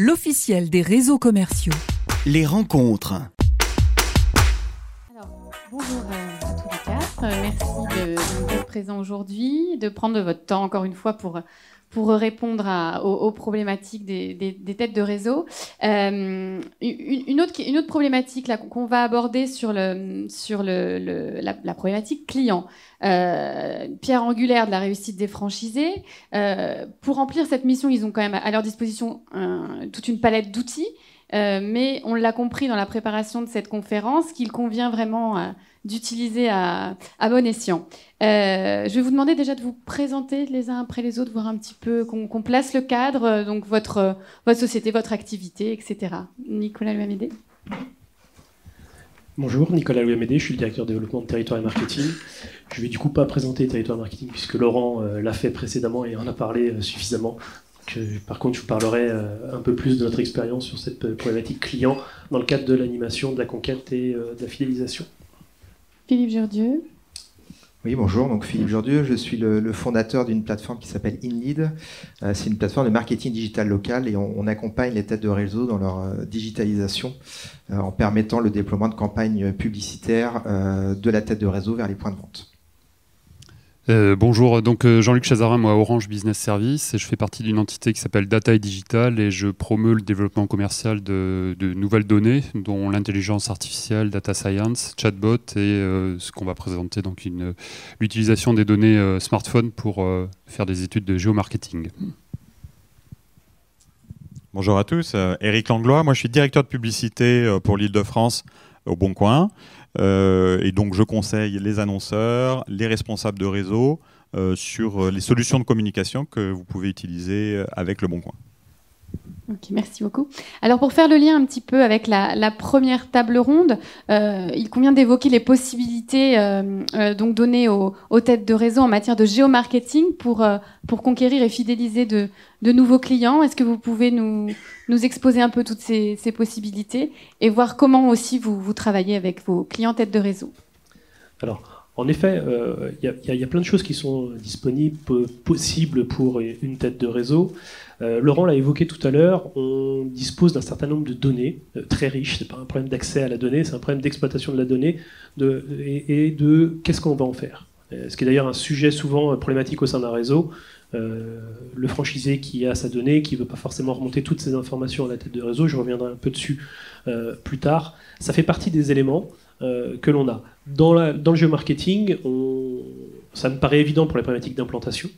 l'officiel des réseaux commerciaux. Les rencontres. Alors, bonjour euh, à tous les quatre. Euh, Merci d'être présents aujourd'hui, de prendre votre temps encore une fois pour pour répondre à, aux, aux, problématiques des, des, des, têtes de réseau. Euh, une, une, autre, une autre problématique qu'on va aborder sur, le, sur le, le, la, la, problématique client. Euh, pierre angulaire de la réussite des franchisés. Euh, pour remplir cette mission, ils ont quand même à leur disposition un, toute une palette d'outils. Euh, mais on l'a compris dans la préparation de cette conférence qu'il convient vraiment d'utiliser à, bon escient. Euh, je vais vous demander déjà de vous présenter les uns après les autres, voir un petit peu qu'on qu place le cadre, euh, donc votre, votre société, votre activité, etc. Nicolas Louamédé. Bonjour, Nicolas Louamédé, je suis le directeur de développement de territoire et marketing. Je vais du coup pas présenter territoire marketing puisque Laurent euh, l'a fait précédemment et en a parlé suffisamment. Par contre, je vous parlerai euh, un peu plus de notre expérience sur cette euh, problématique client dans le cadre de l'animation, de la conquête et euh, de la fidélisation. Philippe Jourdieu. Oui, bonjour. Donc Philippe Jourdieu, je suis le, le fondateur d'une plateforme qui s'appelle InLead. Euh, c'est une plateforme de marketing digital local et on, on, accompagne les têtes de réseau dans leur euh, digitalisation euh, en permettant le déploiement de campagnes publicitaires de la tête de réseau vers les points de vente. Euh, bonjour, donc euh, Jean-Luc Chazarin, moi Orange Business Service, et je fais partie d'une entité qui s'appelle Data et Digital, et je promeus le développement commercial de, de nouvelles données, dont l'intelligence artificielle, data science, chatbot, et euh, ce qu'on va présenter, donc l'utilisation des données smartphone pour faire des études de géomarketing. Bonjour à tous, Eric Langlois, moi je suis directeur de publicité pour l'Île-de-France au Bon Coin. Euh, et donc je conseille les annonceurs, les responsables de réseau euh, sur les solutions de communication que vous pouvez utiliser avec le Bon Coin. Merci beaucoup. Alors pour faire le lien un petit peu avec la, première table ronde, euh, il convient d'évoquer les possibilités euh, euh, donc données aux, têtes de réseau en matière de géomarketing pour, pour conquérir et fidéliser de, nouveaux clients. Est-ce que vous pouvez nous, nous exposer un peu toutes ces, possibilités et voir comment aussi vous, travaillez avec vos clients têtes de réseau? Alors, en effet, il y, a plein de choses qui sont disponibles, possibles pour une tête de réseau. Euh, Laurent l'a évoqué tout à l'heure, on dispose d'un certain nombre de données euh, très riches. C'est pas un problème d'accès à la donnée, c'est un problème d'exploitation de la donnée et, de qu'est-ce qu'on va en faire. Euh, ce qui est d'ailleurs un sujet souvent problématique au sein d'un réseau. Le franchisé qui a sa donnée, qui veut pas forcément remonter toutes ces informations à la tête de réseau, je reviendrai un peu dessus plus tard. Ça fait partie des éléments que l'on a. Dans le géomarketing, on, ça me paraît évident pour les problématiques d'implantation.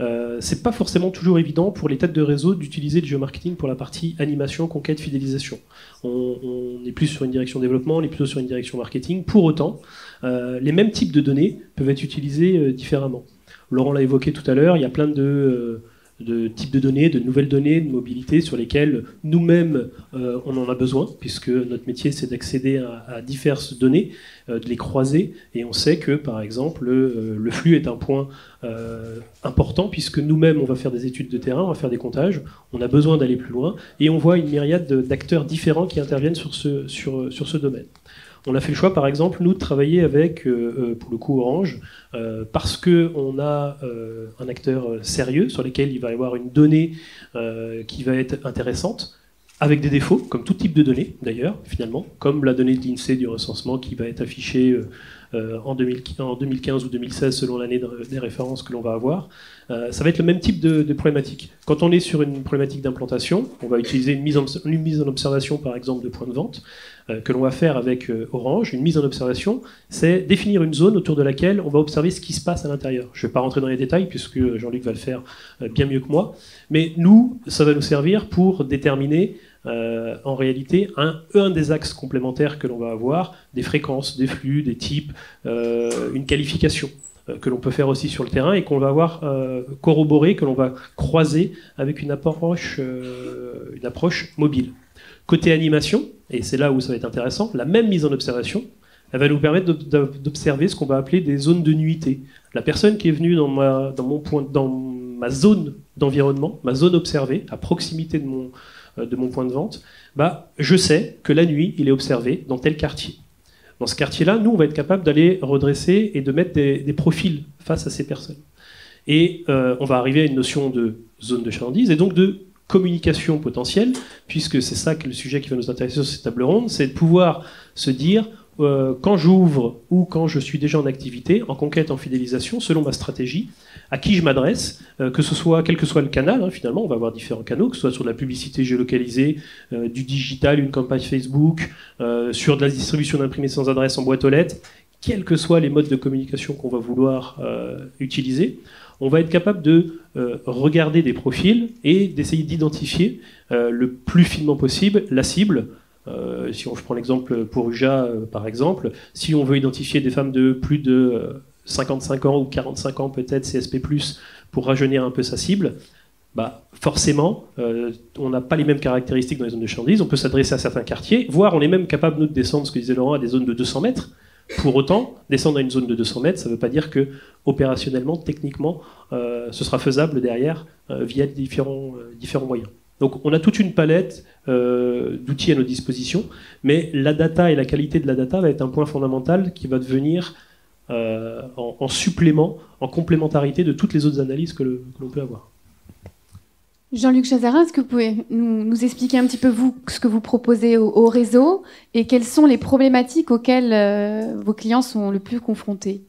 Euh, c'est pas forcément toujours évident pour les têtes de réseau d'utiliser le géomarketing pour la partie animation, conquête, fidélisation. On, est plus sur une direction développement, on est plutôt sur une direction marketing. Pour autant, euh, les mêmes types de données peuvent être utilisés euh, différemment. Laurent l'a évoqué tout à l'heure, il y a plein de, de, types de données, de nouvelles données, de mobilité sur lesquelles nous-mêmes euh, on en a besoin, puisque notre métier c'est d'accéder à, diverses données, euh, de les croiser, et on sait que par exemple le, le flux est un point euh, important, puisque nous-mêmes on va faire des études de terrain, on va faire des comptages, on a besoin d'aller plus loin, et on voit une myriade d'acteurs différents qui interviennent sur ce domaine. On a fait le choix, par exemple, nous, de travailler avec, euh, pour le coup, Orange, euh, parce qu'on a euh, un acteur sérieux sur lequel il va y avoir une donnée euh, qui va être intéressante, avec des défauts, comme tout type de données, d'ailleurs, finalement, comme la donnée de l'INSEE du recensement qui va être affichée euh, en, 2000, en, 2015 ou 2016 selon l'année des références que l'on va avoir. Euh, ça va être le même type de, problématique. Quand on est sur une problématique d'implantation, on va utiliser une mise, en, observation, par exemple, de points de vente, euh, que l'on va faire avec euh, Orange. Une mise en observation, c'est définir une zone autour de laquelle on va observer ce qui se passe à l'intérieur. Je ne vais pas rentrer dans les détails, puisque Jean-Luc va le faire euh, bien mieux que moi, mais nous, ça va nous servir pour déterminer euh, en réalité un, des axes complémentaires que l'on va avoir, des fréquences, des flux, des types, euh, une qualification euh, que l'on peut faire aussi sur le terrain et qu'on va avoir euh, corroboré, que l'on va croiser avec euh, une approche mobile. Côté animation, et c'est là où ça va être intéressant, la même mise en observation, elle va nous permettre d'observer ce qu'on va appeler des zones de nuitée. La personne qui est venue dans ma, mon point, dans ma zone d'environnement, ma zone observée, à proximité de mon, euh, point de vente, bah, je sais que la nuit, il est observé dans tel quartier. Dans ce quartier-là, nous, on va être capable d'aller redresser et de mettre des, des, profils face à ces personnes. Et euh, on va arriver à une notion de zone de chalandise et donc de communication potentielle, puisque c'est ça que le sujet qui va nous intéresser sur cette table ronde, c'est de pouvoir se dire euh, quand j'ouvre ou quand je suis déjà en activité, en conquête, en fidélisation, selon ma stratégie, à qui je m'adresse, euh, que ce soit quel que soit le canal, hein, finalement, on va avoir différents canaux, que ce soit sur de la publicité géolocalisée, euh, du digital, une campagne Facebook, sur de la distribution d'imprimés sans adresse en boîte aux lettres, quels que soient les modes de communication qu'on va vouloir utiliser, on va être capable de regarder des profils et d'essayer d'identifier le plus finement possible la cible euh, si on, je prends l'exemple pour UJA, euh, par exemple, si on veut identifier des femmes de plus de 55 euh, ans ou 45 ans, peut-être CSP, pour rajeunir un peu sa cible, bah, forcément, on n'a pas les mêmes caractéristiques dans les zones de chandise. On peut s'adresser à certains quartiers, voire on est même capable, nous, de descendre, ce que disait Laurent, à des zones de 200 mètres. Pour autant, descendre à une zone de 200 mètres, ça ne veut pas dire que opérationnellement, techniquement, ce sera faisable derrière via différents, différents moyens. Donc on a toute une palette euh, d'outils à nos dispositions, mais la data et la qualité de la data va être un point fondamental qui va devenir euh, en, supplément, en complémentarité de toutes les autres analyses que l'on peut avoir. Jean-Luc Chazarin, est-ce que vous pouvez nous, expliquer un petit peu vous ce que vous proposez au, réseau et quelles sont les problématiques auxquelles euh, vos clients sont le plus confrontés?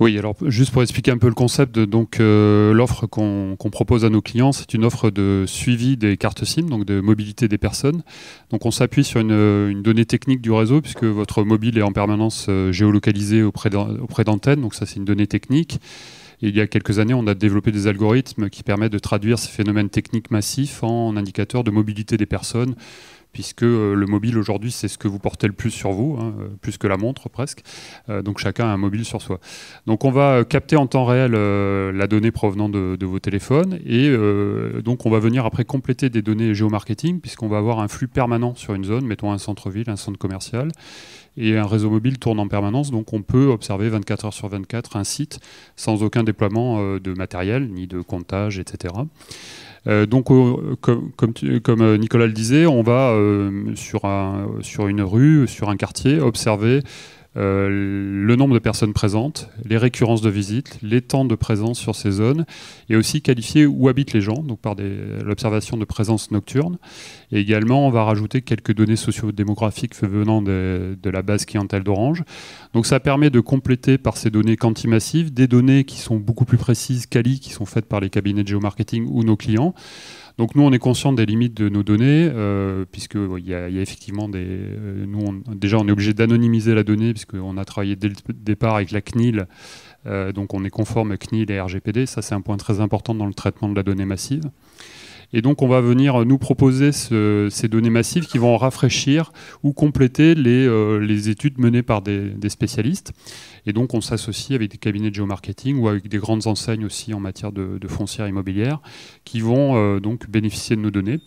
Oui, alors juste pour expliquer un peu le concept, donc euh, l'offre qu'on propose à nos clients, c'est une offre de suivi des cartes SIM, donc de mobilité des personnes. Donc on s'appuie sur une, donnée technique du réseau puisque votre mobile est en permanence euh, géolocalisé auprès d'antennes, donc ça c'est une donnée technique. Il y a quelques années, on a développé des algorithmes qui permettent de traduire ces phénomènes techniques massifs en indicateurs de mobilité des personnes puisque euh, le mobile aujourd'hui, c'est ce que vous portez le plus sur vous, hein, euh, plus que la montre presque. Euh, donc chacun a un mobile sur soi. Donc on va capter en temps réel la donnée provenant de, vos téléphones et donc on va venir après compléter des données géomarketing, puisqu'on va avoir un flux permanent sur une zone, mettons un centre-ville, un centre commercial et un réseau mobile tourne en permanence, donc on peut observer 24 heures sur 24 un site sans aucun déploiement de matériel, ni de comptage, etc. Euh, donc, comme, comme, euh, Nicolas le disait, on va euh, sur, un, sur une rue, sur un quartier, observer euh, le nombre de personnes présentes, les récurrences de visites, les temps de présence sur ces zones, et aussi qualifier où habitent les gens, donc par l'observation de présence nocturne. Et également, on va rajouter quelques données socio-démographiques venant de, de, la base clientèle d'Orange. Donc ça permet de compléter par ces données quantimassives des données qui sont beaucoup plus précises, quali, qui sont faites par les cabinets de géomarketing ou nos clients. Donc nous, on est conscient des limites de nos données, euh, puisque il y, a effectivement des. Euh, nous, déjà, on est obligé d'anonymiser la donnée, puisqu'on a travaillé dès le départ avec la CNIL. Euh, donc on est conforme CNIL et RGPD. Ça, c'est un point très important dans le traitement de la donnée massive. Et donc, on va venir nous proposer ces données massives qui vont rafraîchir ou compléter les, les études menées par des, spécialistes. Et donc, on s'associe avec des cabinets de géomarketing ou avec des grandes enseignes aussi en matière de, de foncière immobilière qui vont euh, donc bénéficier de nos données.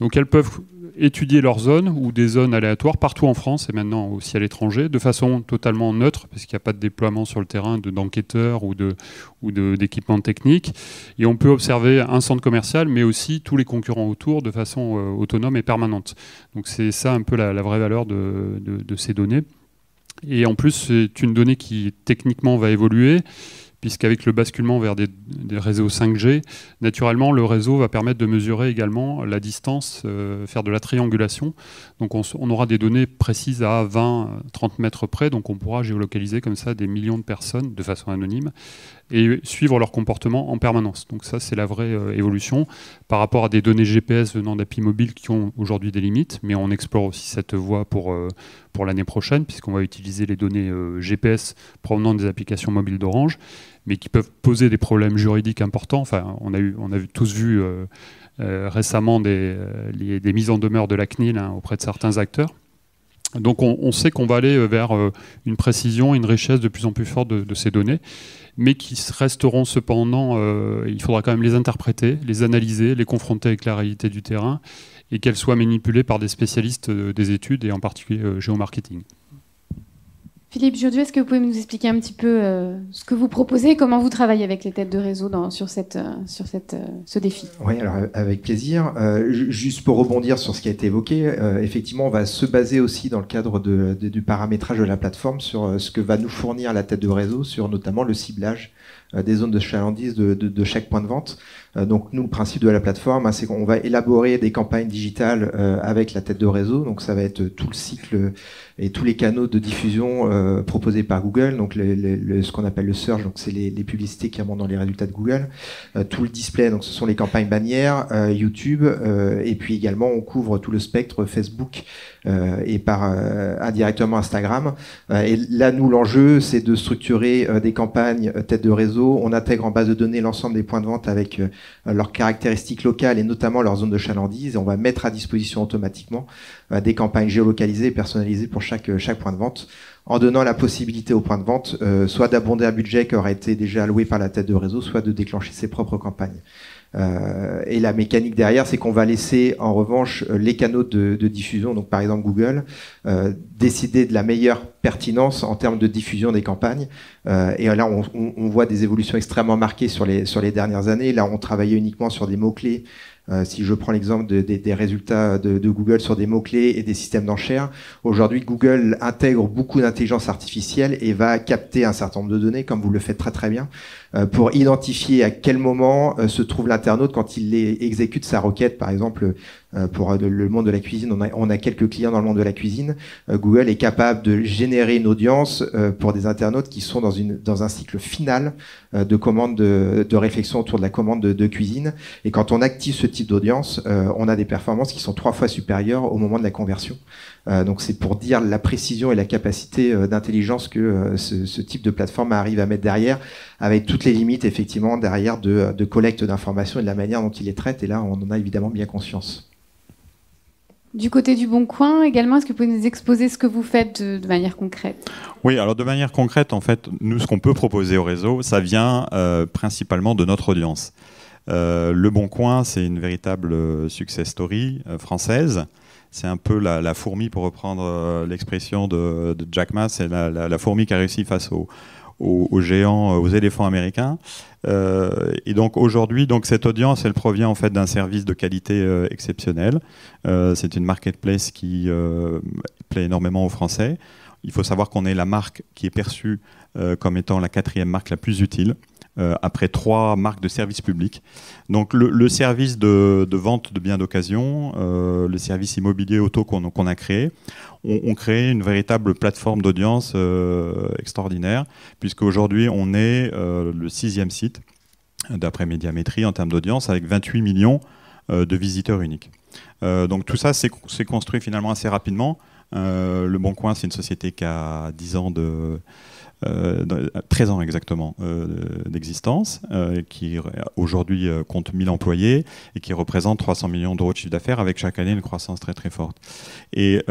Donc, elles peuvent étudier leurs zones ou des zones aléatoires partout en France et maintenant aussi à l'étranger de façon totalement neutre parce qu'il n'y a pas de déploiement sur le terrain d'enquêteurs ou de ou d'équipements techniques et on peut observer un centre commercial mais aussi tous les concurrents autour de façon euh, autonome et permanente. Donc c'est ça un peu la, vraie valeur de, de ces données. Et en plus, c'est une donnée qui techniquement va évoluer, puisqu'avec le basculement vers des, réseaux 5G, naturellement, le réseau va permettre de mesurer également la distance, euh, faire de la triangulation. Donc on, aura des données précises à 20-30 mètres près, donc on pourra géolocaliser comme ça des millions de personnes de façon anonyme et suivre leur comportement en permanence. Donc ça, c'est la vraie euh, évolution par rapport à des données GPS venant d'applis mobiles qui ont aujourd'hui des limites, mais on explore aussi cette voie pour, euh, pour l'année prochaine, puisqu'on va utiliser les données GPS provenant des applications mobiles d'Orange, mais qui peuvent poser des problèmes juridiques importants. On a, eu, tous vu récemment des, des, mises en demeure de la CNIL hein, auprès de certains acteurs. Donc on, sait qu'on va aller vers une précision, une richesse de plus en plus forte de, ces données mais qui resteront cependant, euh, il faudra quand même les interpréter, les analyser, les confronter avec la réalité du terrain, et qu'elles soient manipulées par des spécialistes euh, des études, et en particulier euh, géomarketing. Philippe Jaudieu, est-ce que vous pouvez nous expliquer un petit peu ce que vous proposez comment vous travaillez avec les têtes de réseau sur, cette, sur cette, ce défi? Oui, alors avec plaisir. juste pour rebondir sur ce qui a été évoqué, effectivement, on va se baser aussi dans le cadre du paramétrage de la plateforme sur ce que va nous fournir la tête de réseau, sur notamment le ciblage des zones de chalandise de, chaque point de vente. Donc nous, le principe de la plateforme, hein, c'est qu'on va élaborer des campagnes digitales avec la tête de réseau. Donc ça va être tout le cycle et tous les canaux de diffusion euh, proposés par Google, donc le, ce qu'on appelle le search, donc c'est les, les, publicités qui remontent dans les résultats de Google, euh, tout le display, donc ce sont les campagnes bannières, euh, YouTube, et puis également on couvre tout le spectre Facebook et par indirectement Instagram. et là, nous, l'enjeu, c'est de structurer des campagnes tête de réseau. On intègre en base de données l'ensemble des points de vente avec leurs caractéristiques locales et notamment leur zone de chalandise. On va mettre à disposition automatiquement des campagnes géolocalisées et personnalisées pour chaque, chaque point de vente, en donnant la possibilité au point de vente euh, soit d'abonder un budget qui aurait été déjà alloué par la tête de réseau, soit de déclencher ses propres campagnes. Euh, et la mécanique derrière, c'est qu'on va laisser en revanche euh, les canaux de, diffusion, donc par exemple Google, euh, décider de la meilleure pertinence en termes de diffusion des campagnes. Et là, on, voit des évolutions extrêmement marquées sur les, sur les dernières années. Là, on travaillait uniquement sur des mots-clés si je prends l'exemple des résultats de, Google sur des mots-clés et des systèmes d'enchères, aujourd'hui Google intègre beaucoup d'intelligence artificielle et va capter un certain nombre de données, comme vous le faites très très bien, pour identifier à quel moment euh, se trouve l'internaute quand il exécute sa requête, par exemple euh, pour le monde de la cuisine, on a, on a, quelques clients dans le monde de la cuisine. Google est capable de générer une audience pour des internautes qui sont dans, une, dans un cycle final de commande de, de, réflexion autour de la commande de, de, cuisine. Et quand on active ce type d'audience, on a des performances qui sont trois fois supérieures au moment de la conversion. Euh, donc c'est pour dire la précision et la capacité euh, d'intelligence que euh, ce, type de plateforme arrive à mettre derrière, avec toutes les limites effectivement derrière de, collecte d'informations et de la manière dont il les traite. Et là, on en a évidemment bien conscience. Du côté du Bon Coin également, est-ce que vous pouvez nous exposer ce que vous faites de, manière concrète? Oui, alors de manière concrète, en fait, nous, ce qu'on peut proposer au réseau, ça vient principalement de notre audience. le Bon Coin, c'est une véritable success story française c'est un peu la, fourmi, pour reprendre euh, l'expression de, Jack Ma, c'est la, fourmi qui a réussi face aux, géants, euh, aux éléphants américains. Euh, et donc aujourd'hui, donc cette audience, elle provient en fait d'un service de qualité exceptionnel. c'est une marketplace qui plaît énormément aux Français. Il faut savoir qu'on est la marque qui est perçue comme étant la quatrième marque la plus utile. Euh, après trois marques de services publics. Donc le, service de, vente de biens d'occasion, euh, le service immobilier auto qu'on a créé, on, crée une véritable plateforme d'audience euh, extraordinaire, puisque aujourd'hui on est le sixième site d'après Médiamétrie en termes d'audience, avec 28 millions de visiteurs uniques. donc tout ça, c'est construit finalement assez rapidement. le Bon Coin, c'est une société qui a 10 ans de, 13 euh, ans exactement euh, d'existence, euh, qui aujourd'hui compte 1000 employés et qui représente 300 millions d'euros de chiffre d'affaires avec chaque année une croissance très très forte. Et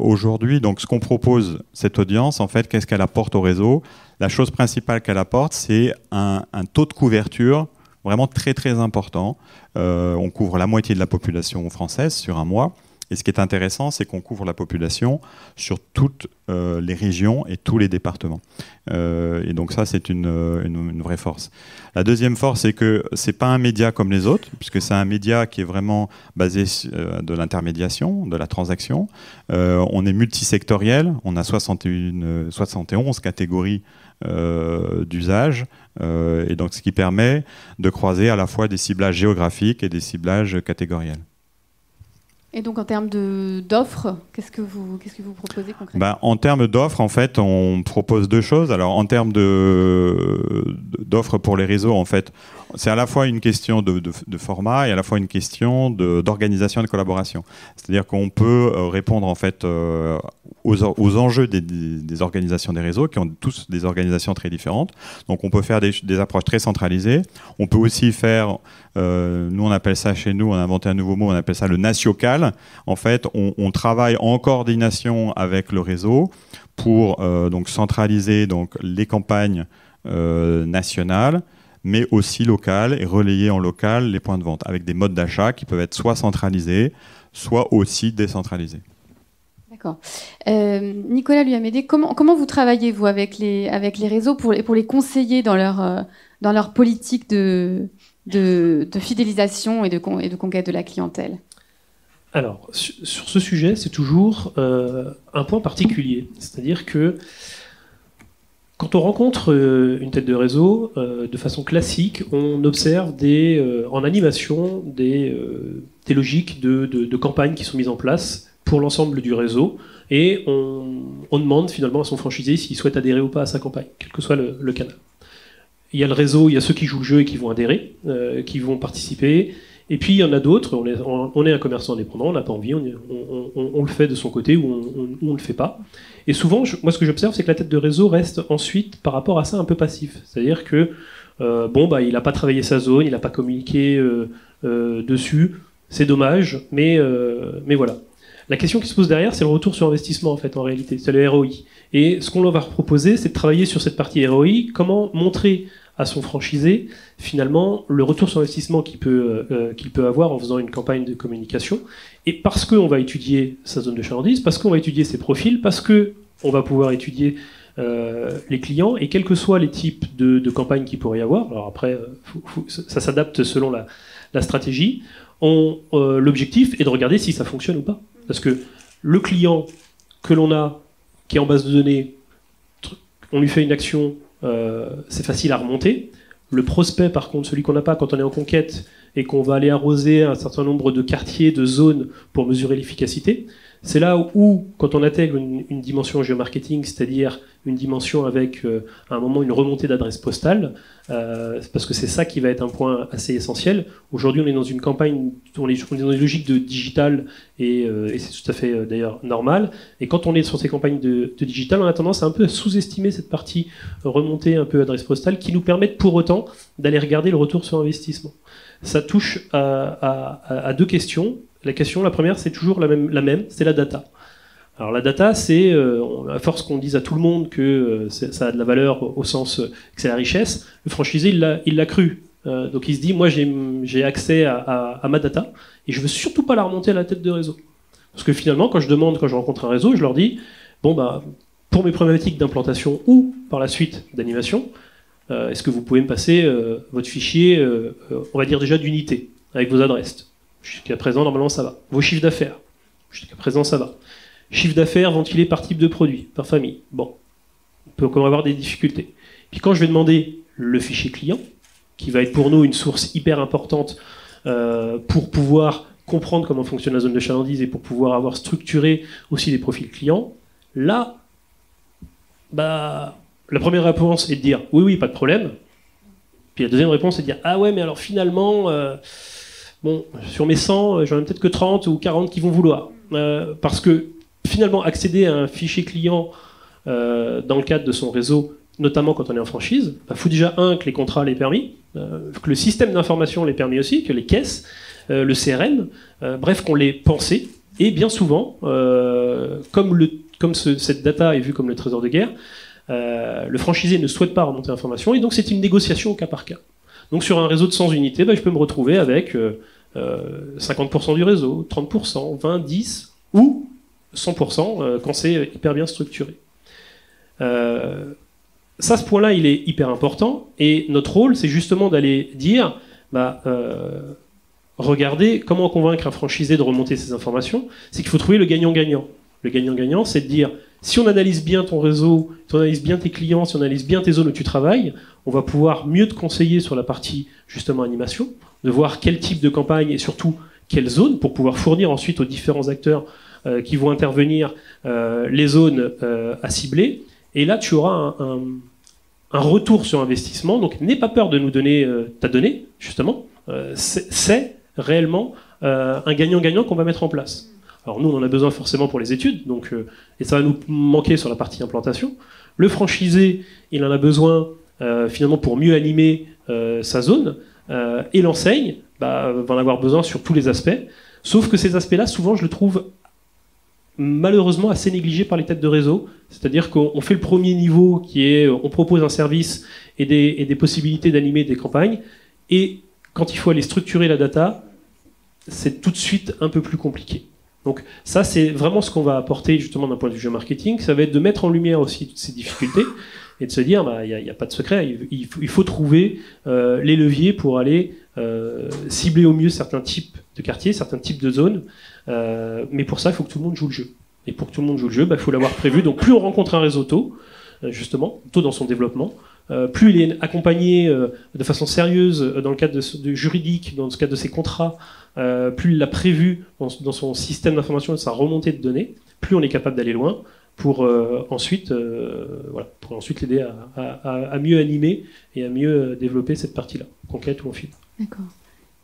aujourd'hui, donc ce qu'on propose, cette audience, en fait, qu'est-ce qu'elle apporte au réseau? La chose principale qu'elle apporte, c'est un, un, taux de couverture vraiment très très important. on couvre la moitié de la population française sur un mois. Et ce qui est intéressant, c'est qu'on couvre la population sur toutes euh, les régions et tous les départements. Euh, et donc ça, c'est une, une, vraie force. La deuxième force, c'est que c'est pas un média comme les autres, puisque c'est un média qui est vraiment basé euh, de l'intermédiation, de la transaction. on est multisectoriel, on a 61, 71 catégories d'usage, et donc ce qui permet de croiser à la fois des ciblages géographiques et des ciblages catégoriels. Et donc en termes d'offres, qu'est-ce que vous qu'est-ce que vous proposez concrètement? Bah, En termes d'offres, en fait, on propose deux choses. Alors en termes d'offres pour les réseaux, en fait, c'est à la fois une question de, format et à la fois une question d'organisation et de collaboration. C'est-à-dire qu'on peut euh, répondre en fait euh, aux, enjeux des, organisations des réseaux qui ont tous des organisations très différentes. Donc on peut faire des, approches très centralisées. On peut aussi faire, euh, nous on appelle ça chez nous, on a inventé un nouveau mot, on appelle ça le natiocal. En fait, on, on travaille en coordination avec le réseau pour donc centraliser donc les campagnes nationales mais aussi local et relayer en local les points de vente avec des modes d'achat qui peuvent être soit centralisés, soit aussi décentralisés. D'accord. Euh, Nicolas Luamédé, comment, comment vous travaillez, vous, avec les, avec les réseaux pour, pour les conseiller dans leur, euh, dans leur politique de, de, fidélisation et de, et de conquête de la clientèle? Alors, sur ce sujet, c'est toujours euh, un point particulier. C'est-à-dire que Quand on rencontre euh, une tête de réseau, euh, de façon classique, on observe euh, en animation des, logiques de, de, campagne qui sont mises en place pour l'ensemble du réseau, et on, demande finalement à son franchisé s'il souhaite adhérer ou pas à sa campagne, quel que soit le, canal. Il y a le réseau, il y a ceux qui jouent le jeu et qui vont adhérer, qui vont participer, et puis il y en a d'autres, on est, un commerçant indépendant, on n'a pas envie, on, le fait de son côté ou on ne le fait pas. Et souvent, moi ce que j'observe, c'est que la tête de réseau reste ensuite par rapport à ça un peu passif. C'est-à-dire que, euh, bon, bah, il n'a pas travaillé sa zone, il n'a pas communiqué euh, euh, dessus, c'est dommage, mais, mais voilà. La question qui se pose derrière, c'est le retour sur investissement en fait, en réalité, c'est le ROI. Et ce qu'on leur va proposer, c'est de travailler sur cette partie ROI, comment montrer à son franchisé, finalement, le retour sur investissement qu'il peut, euh, qu'il peut avoir en faisant une campagne de communication. Et parce qu'on va étudier sa zone de chalandise, parce qu'on va étudier ses profils, parce qu'on va pouvoir étudier euh, les clients, et quels que soient les types de, campagnes qu'il pourrait y avoir, alors après, euh, ça s'adapte selon la stratégie, l'objectif est de regarder si ça fonctionne ou pas. Parce que le client que l'on a, qui est en base de données, on lui fait une action, euh, c'est facile à remonter. Le prospect, par contre, celui qu'on n'a pas quand on est en conquête et qu'on va aller arroser un certain nombre de quartiers, de zones pour mesurer l'efficacité, c'est là où, quand on intègre une, dimension géomarketing, c'est-à-dire une dimension avec euh, à un moment une remontée d'adresse postale, euh, parce que c'est ça qui va être un point assez essentiel. Aujourd'hui, on est dans une campagne, on est, dans une logique de digital, et, euh, c'est tout à fait d'ailleurs normal. Et quand on est sur ces campagnes de, de digital, on a tendance à un peu sous-estimer cette partie remontée un peu adresse postale, qui nous permettent pour autant d'aller regarder le retour sur investissement. Ça touche à, à, à deux questions la question, la première, c'est toujours la même, la c'est la data. Alors la data, c'est, euh, à force qu'on dise à tout le monde que euh, ça a de la valeur au sens euh, que c'est la richesse, le franchisé, il l'a cru. donc il se dit, moi j'ai accès à, ma data et je veux surtout pas la remonter à la tête de réseau. Parce que finalement, quand je demande, quand je rencontre un réseau, je leur dis, bon bah, pour mes problématiques d'implantation ou par la suite d'animation, est-ce que vous pouvez me passer votre fichier, on va dire déjà d'unité, avec vos adresses? Jusqu'à présent, normalement, ça va. Vos chiffres d'affaires. Jusqu'à présent, ça va. Chiffre d'affaires ventilé par type de produit, par famille. Bon, on peut encore avoir des difficultés. Puis quand je vais demander le fichier client, qui va être pour nous une source hyper importante euh, pour pouvoir comprendre comment fonctionne la zone de chalandise et pour pouvoir avoir structuré aussi des profils clients, là, bah, la première réponse est de dire oui, oui, pas de problème. Puis la deuxième réponse est de dire ah ouais, mais alors finalement, euh, bon, sur mes 100, euh, j'en ai peut-être que 30 ou 40 qui vont vouloir. Euh, parce que finalement, accéder à un fichier client euh, dans le cadre de son réseau, notamment quand on est en franchise, il bah, faut déjà, un, que les contrats les permis, que le système d'information les permis aussi, que les caisses, le CRM, bref, qu'on les pensé. Et bien souvent, comme cette data est vue comme le trésor de guerre, le franchisé ne souhaite pas remonter l'information, et donc c'est une négociation au cas par cas. Donc sur un réseau de 100 unités, bah, je peux me retrouver avec 50% euh, euh, du réseau, 30%, 20, 10 ou 100% euh, quand c'est hyper bien structuré. ça, ce point-là, il est hyper important. Et notre rôle, c'est justement d'aller dire, bah, regardez comment convaincre un franchisé de remonter ces informations. C'est qu'il faut trouver le gagnant-gagnant. Le gagnant-gagnant, c'est de dire, si on analyse bien ton réseau, si on analyse bien tes clients, si on analyse bien tes zones où tu travailles, on va pouvoir mieux te conseiller sur la partie justement animation, de voir quel type de campagne et surtout quelle zone pour pouvoir fournir ensuite aux différents acteurs euh, qui vont intervenir euh, les zones euh, à cibler. Et là, tu auras un, un, retour sur investissement. Donc, n'aie pas peur de nous donner ta donnée, justement. c'est réellement un gagnant-gagnant qu'on va mettre en place. Alors nous, on en a besoin forcément pour les études, donc, euh, et ça va nous manquer sur la partie implantation. Le franchisé, il en a besoin euh, finalement pour mieux animer euh, sa zone, et l'enseigne bah, va en avoir besoin sur tous les aspects. Sauf que ces aspects-là, souvent, je le trouve malheureusement assez négligé par les têtes de réseau. C'est-à-dire qu'on fait le premier niveau qui est on propose un service et des, et des possibilités d'animer des campagnes. Et quand il faut aller structurer la data, c'est tout de suite un peu plus compliqué. Donc ça, c'est vraiment ce qu'on va apporter justement d'un point de vue marketing. Ça va être de mettre en lumière aussi toutes ces difficultés et de se dire, bah, il n'y a, pas de secret. Il, faut, trouver euh, les leviers pour aller euh, cibler au mieux certains types de quartiers, certains types de zones. Euh, mais pour ça, il faut que tout le monde joue le jeu. Et pour que tout le monde joue le jeu, bah, il faut l'avoir prévu. Donc plus on rencontre un réseau tôt, justement, tôt dans son développement. Plus il est accompagné de façon sérieuse dans le cadre juridique, dans le cadre de ses contrats, plus il l'a prévu dans, son système d'information et sa remontée de données, plus on est capable d'aller loin pour ensuite voilà, pour ensuite l'aider à, mieux animer et à mieux développer cette partie-là, conquête ou en fil. D'accord.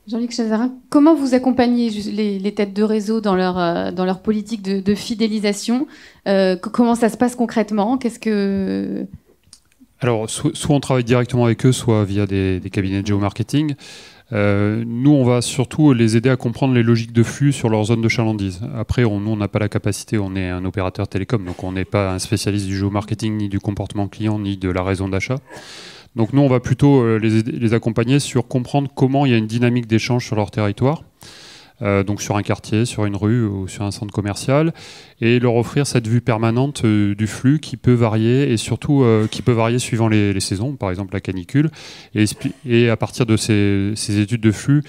Jean-Luc Chazarin, comment vous accompagnez les, têtes de réseau dans leur, euh, dans leur politique de, fidélisation? Euh, Comment ça se passe concrètement? Qu'est-ce que alors, soit, on travaille directement avec eux, soit via des, cabinets de géomarketing. Euh, nous, on va surtout les aider à comprendre les logiques de flux sur leur zone de chalandise. Après, nous, on n'a pas la capacité, on est un opérateur télécom, donc on n'est pas un spécialiste du géomarketing, ni du comportement client, ni de la raison d'achat. Donc nous, on va plutôt euh, les, accompagner sur comprendre comment il y a une dynamique d'échange sur leur territoire. Euh, donc sur un quartier, sur une rue ou sur un centre commercial, et leur offrir cette vue permanente euh, du flux qui peut varier et surtout qui peut varier suivant les, saisons, par exemple la canicule, et, à partir de ces, études de flux,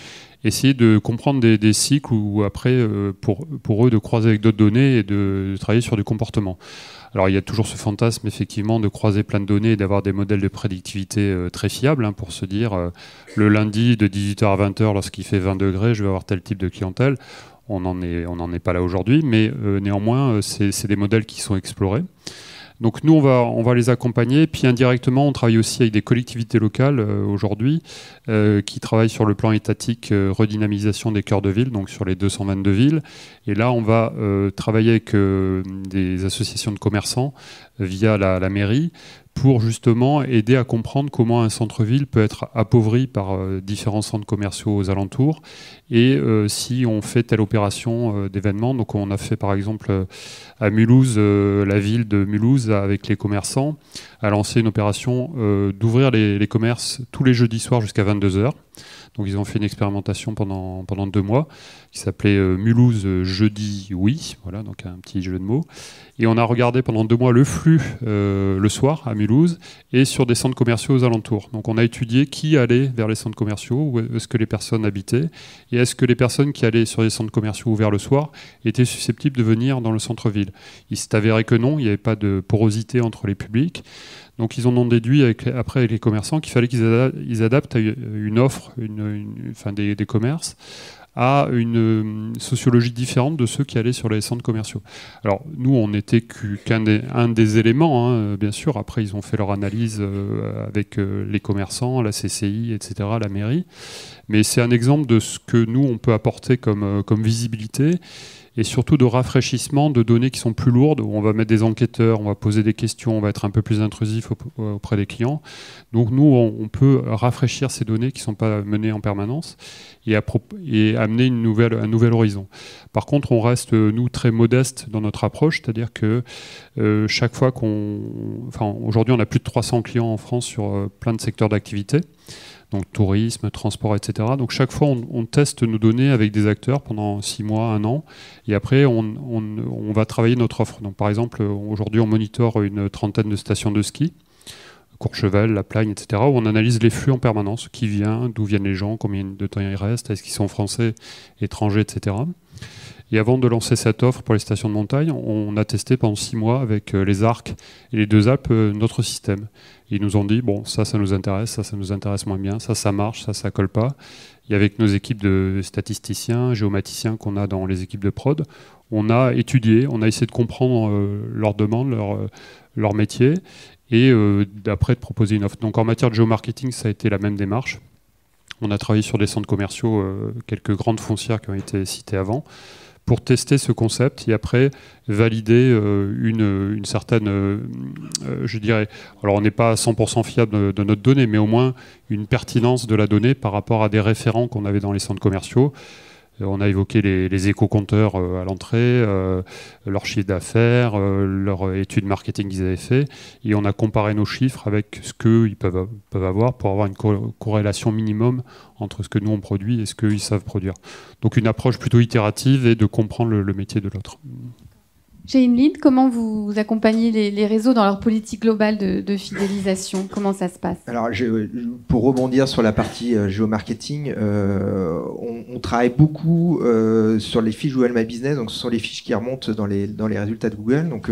essayer de comprendre des, cycles ou après pour, pour eux de croiser avec d'autres données et de travailler sur du comportement. Alors il y a toujours ce fantasme effectivement de croiser plein de données et d'avoir des modèles de prédictivité euh, très fiables hein, pour se dire euh, le lundi de 18h à 20h lorsqu'il fait 20 degrés, je vais avoir tel type de clientèle. On n'en est, pas là aujourd'hui, mais euh, néanmoins, c'est des modèles qui sont explorés. Donc nous, on va, les accompagner. Puis indirectement, on travaille aussi avec des collectivités locales euh, aujourd'hui euh, qui travaillent sur le plan étatique euh, redynamisation des cœurs de ville, donc sur les 222 villes. Et là, on va travailler avec des associations de commerçants via la mairie pour justement aider à comprendre comment un centre-ville peut être appauvri par euh, différents centres commerciaux aux alentours et euh, si on fait telle opération euh, d'événement. Donc on a fait par exemple à Mulhouse, la ville de Mulhouse avec les commerçants a lancé une opération d'ouvrir les, commerces tous les jeudis soirs jusqu'à 22h. Donc ils ont fait une expérimentation pendant, deux mois qui s'appelait euh, Mulhouse euh, jeudi oui, voilà donc un petit jeu de mots. Et on a regardé pendant deux mois le flux euh, le soir à Mulhouse et sur des centres commerciaux aux alentours. Donc on a étudié qui allait vers les centres commerciaux, où est-ce que les personnes habitaient et est-ce que les personnes qui allaient sur les centres commerciaux ouverts le soir étaient susceptibles de venir dans le centre-ville. Il s'est avéré que non, il n'y avait pas de porosité entre les publics. Donc ils en ont déduit après avec les commerçants qu'il fallait qu'ils adaptent une offre, enfin des, commerces à une euh, sociologie différente de ceux qui allaient sur les centres commerciaux. Alors nous, on n'était qu'un des, éléments, hein, bien sûr. Après, ils ont fait leur analyse euh, avec euh, les commerçants, la CCI, etc., la mairie. Mais c'est un exemple de ce que nous, on peut apporter comme visibilité et surtout de rafraîchissement de données qui sont plus lourdes, où on va mettre des enquêteurs, on va poser des questions, on va être un peu plus intrusif auprès des clients. Donc nous, on peut rafraîchir ces données qui ne sont pas menées en permanence et, amener un nouvel horizon. Par contre, on reste, nous, très modeste dans notre approche, c'est-à-dire que euh, chaque fois qu'on... Enfin, aujourd'hui, on a plus de 300 clients en France sur euh, plein de secteurs d'activité tourisme, transport, etc. Donc chaque fois, on, teste nos données avec des acteurs pendant six mois, un an, et après, on, va travailler notre offre. Donc par exemple, aujourd'hui, on monitore une trentaine de stations de ski, Courchevel, La Plagne, etc., où on analyse les flux en permanence, qui vient, d'où viennent les gens, combien de temps ils restent, est-ce qu'ils sont français, étrangers, etc. Et avant de lancer cette offre pour les stations de montagne, on a testé pendant six mois avec euh, les Arcs et les deux Alpes euh, notre système. ils nous ont dit bon, ça, ça nous intéresse, ça, ça nous intéresse moins bien, ça, ça marche, ça, ça colle pas. Et avec nos équipes de statisticiens, géomaticiens qu'on a dans les équipes de prod, on a étudié, on a essayé de comprendre euh, leurs demandes, leur, leur métier, et d'après de proposer une offre. Donc en matière de géomarketing, ça a été la même démarche. On a travaillé sur des centres commerciaux, quelques grandes foncières qui ont été citées avant pour tester ce concept et après valider euh, une, certaine, euh, euh, je dirais, alors on n'est pas à 100% fiable de, notre donnée, mais au moins une pertinence de la donnée par rapport à des référents qu'on avait dans les centres commerciaux. Euh, on a évoqué les, éco-compteurs euh, à l'entrée, euh, leur chiffre d'affaires, leur étude marketing qu'ils avaient fait, et on a comparé nos chiffres avec ce qu'ils peuvent, peuvent avoir pour avoir une corrélation minimum entre ce que nous on produit et ce qu'ils savent produire. Donc une approche plutôt itérative et de comprendre le, métier de l'autre. Chez InLead, comment vous accompagnez les, réseaux dans leur politique globale de, fidélisation? Comment ça se passe? Alors, pour rebondir sur la partie euh, géomarketing, euh, on, travaille beaucoup euh, sur les fiches Google My Business. Donc, ce sont les fiches qui remontent dans les, dans les résultats de Google. Donc,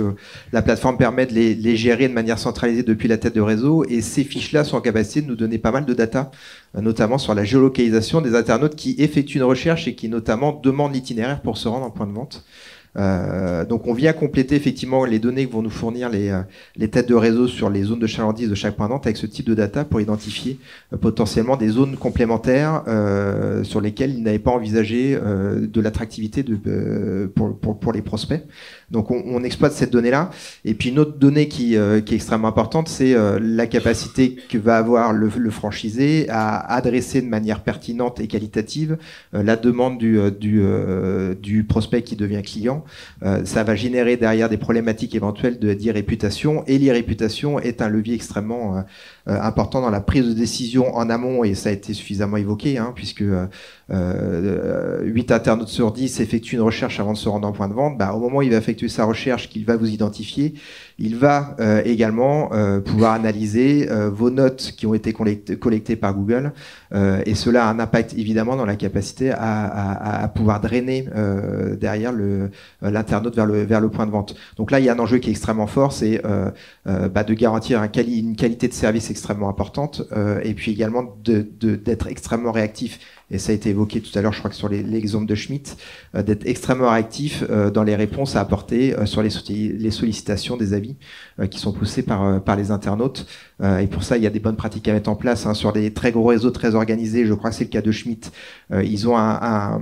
la plateforme permet de les, les, gérer de manière centralisée depuis la tête de réseau. Et ces fiches-là sont en capacité de nous donner pas mal de data, notamment sur la géolocalisation des internautes qui effectuent une recherche et qui notamment demandent l'itinéraire pour se rendre en point de vente. Euh, donc on vient compléter effectivement les données que vont nous fournir les, euh, les têtes de réseau sur les zones de chalandise de chaque point de vente avec ce type de data pour identifier euh, potentiellement des zones complémentaires sur lesquelles ils n'avaient pas envisagé de l'attractivité pour, pour, pour, les prospects. Donc on, exploite cette donnée-là. Et puis une autre donnée qui, qui est extrêmement importante, c'est la capacité que va avoir le, franchisé à adresser de manière pertinente et qualitative la demande du, prospect qui devient client euh, ça va générer derrière des problématiques éventuelles d'irréputation. Et l'irréputation est un levier extrêmement euh, euh, important dans la prise de décision en amont, et ça a été suffisamment évoqué, hein, puisque 8 internautes sur 10 effectuent une recherche avant de se rendre en point de vente. Bah, au moment où il va effectuer sa recherche, qu'il va vous identifier, il va également pouvoir analyser vos notes qui ont été collectées, par Google, et cela a un impact évidemment dans la capacité à, à pouvoir drainer derrière le, euh, l'internaute vers le, vers le point de vente. Donc là, il y a un enjeu qui est extrêmement fort, c'est euh, euh, bah, de garantir un une qualité de service extrêmement importante et puis également d'être extrêmement réactif et ça a été évoqué tout à l'heure, je crois que sur l'exemple de Schmitt, d'être extrêmement réactif dans les réponses à apporter sur les, les, sollicitations des avis qui sont poussés par, par les internautes. et pour ça, il y a des bonnes pratiques à mettre en place hein, sur des très gros réseaux très organisés. Je crois que c'est le cas de Schmitt. ils ont un,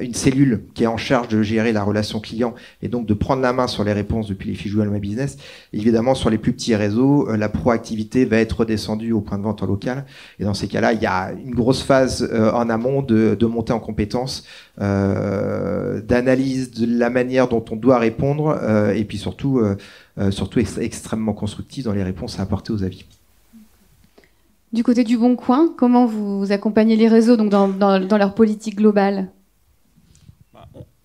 une cellule qui est en charge de gérer la relation client et donc de prendre la main sur les réponses depuis les fiches Google My Business. Évidemment, sur les plus petits réseaux, euh, la proactivité va être redescendue au point de vente en local. Et dans ces cas-là, il y a une grosse phase euh, en amont de, de montée en compétences, euh, d'analyse de la manière dont on doit répondre et puis surtout, surtout extrêmement constructive dans les réponses à apporter aux avis. Du côté du Bon Coin, comment vous accompagnez les réseaux donc dans, dans leur politique globale?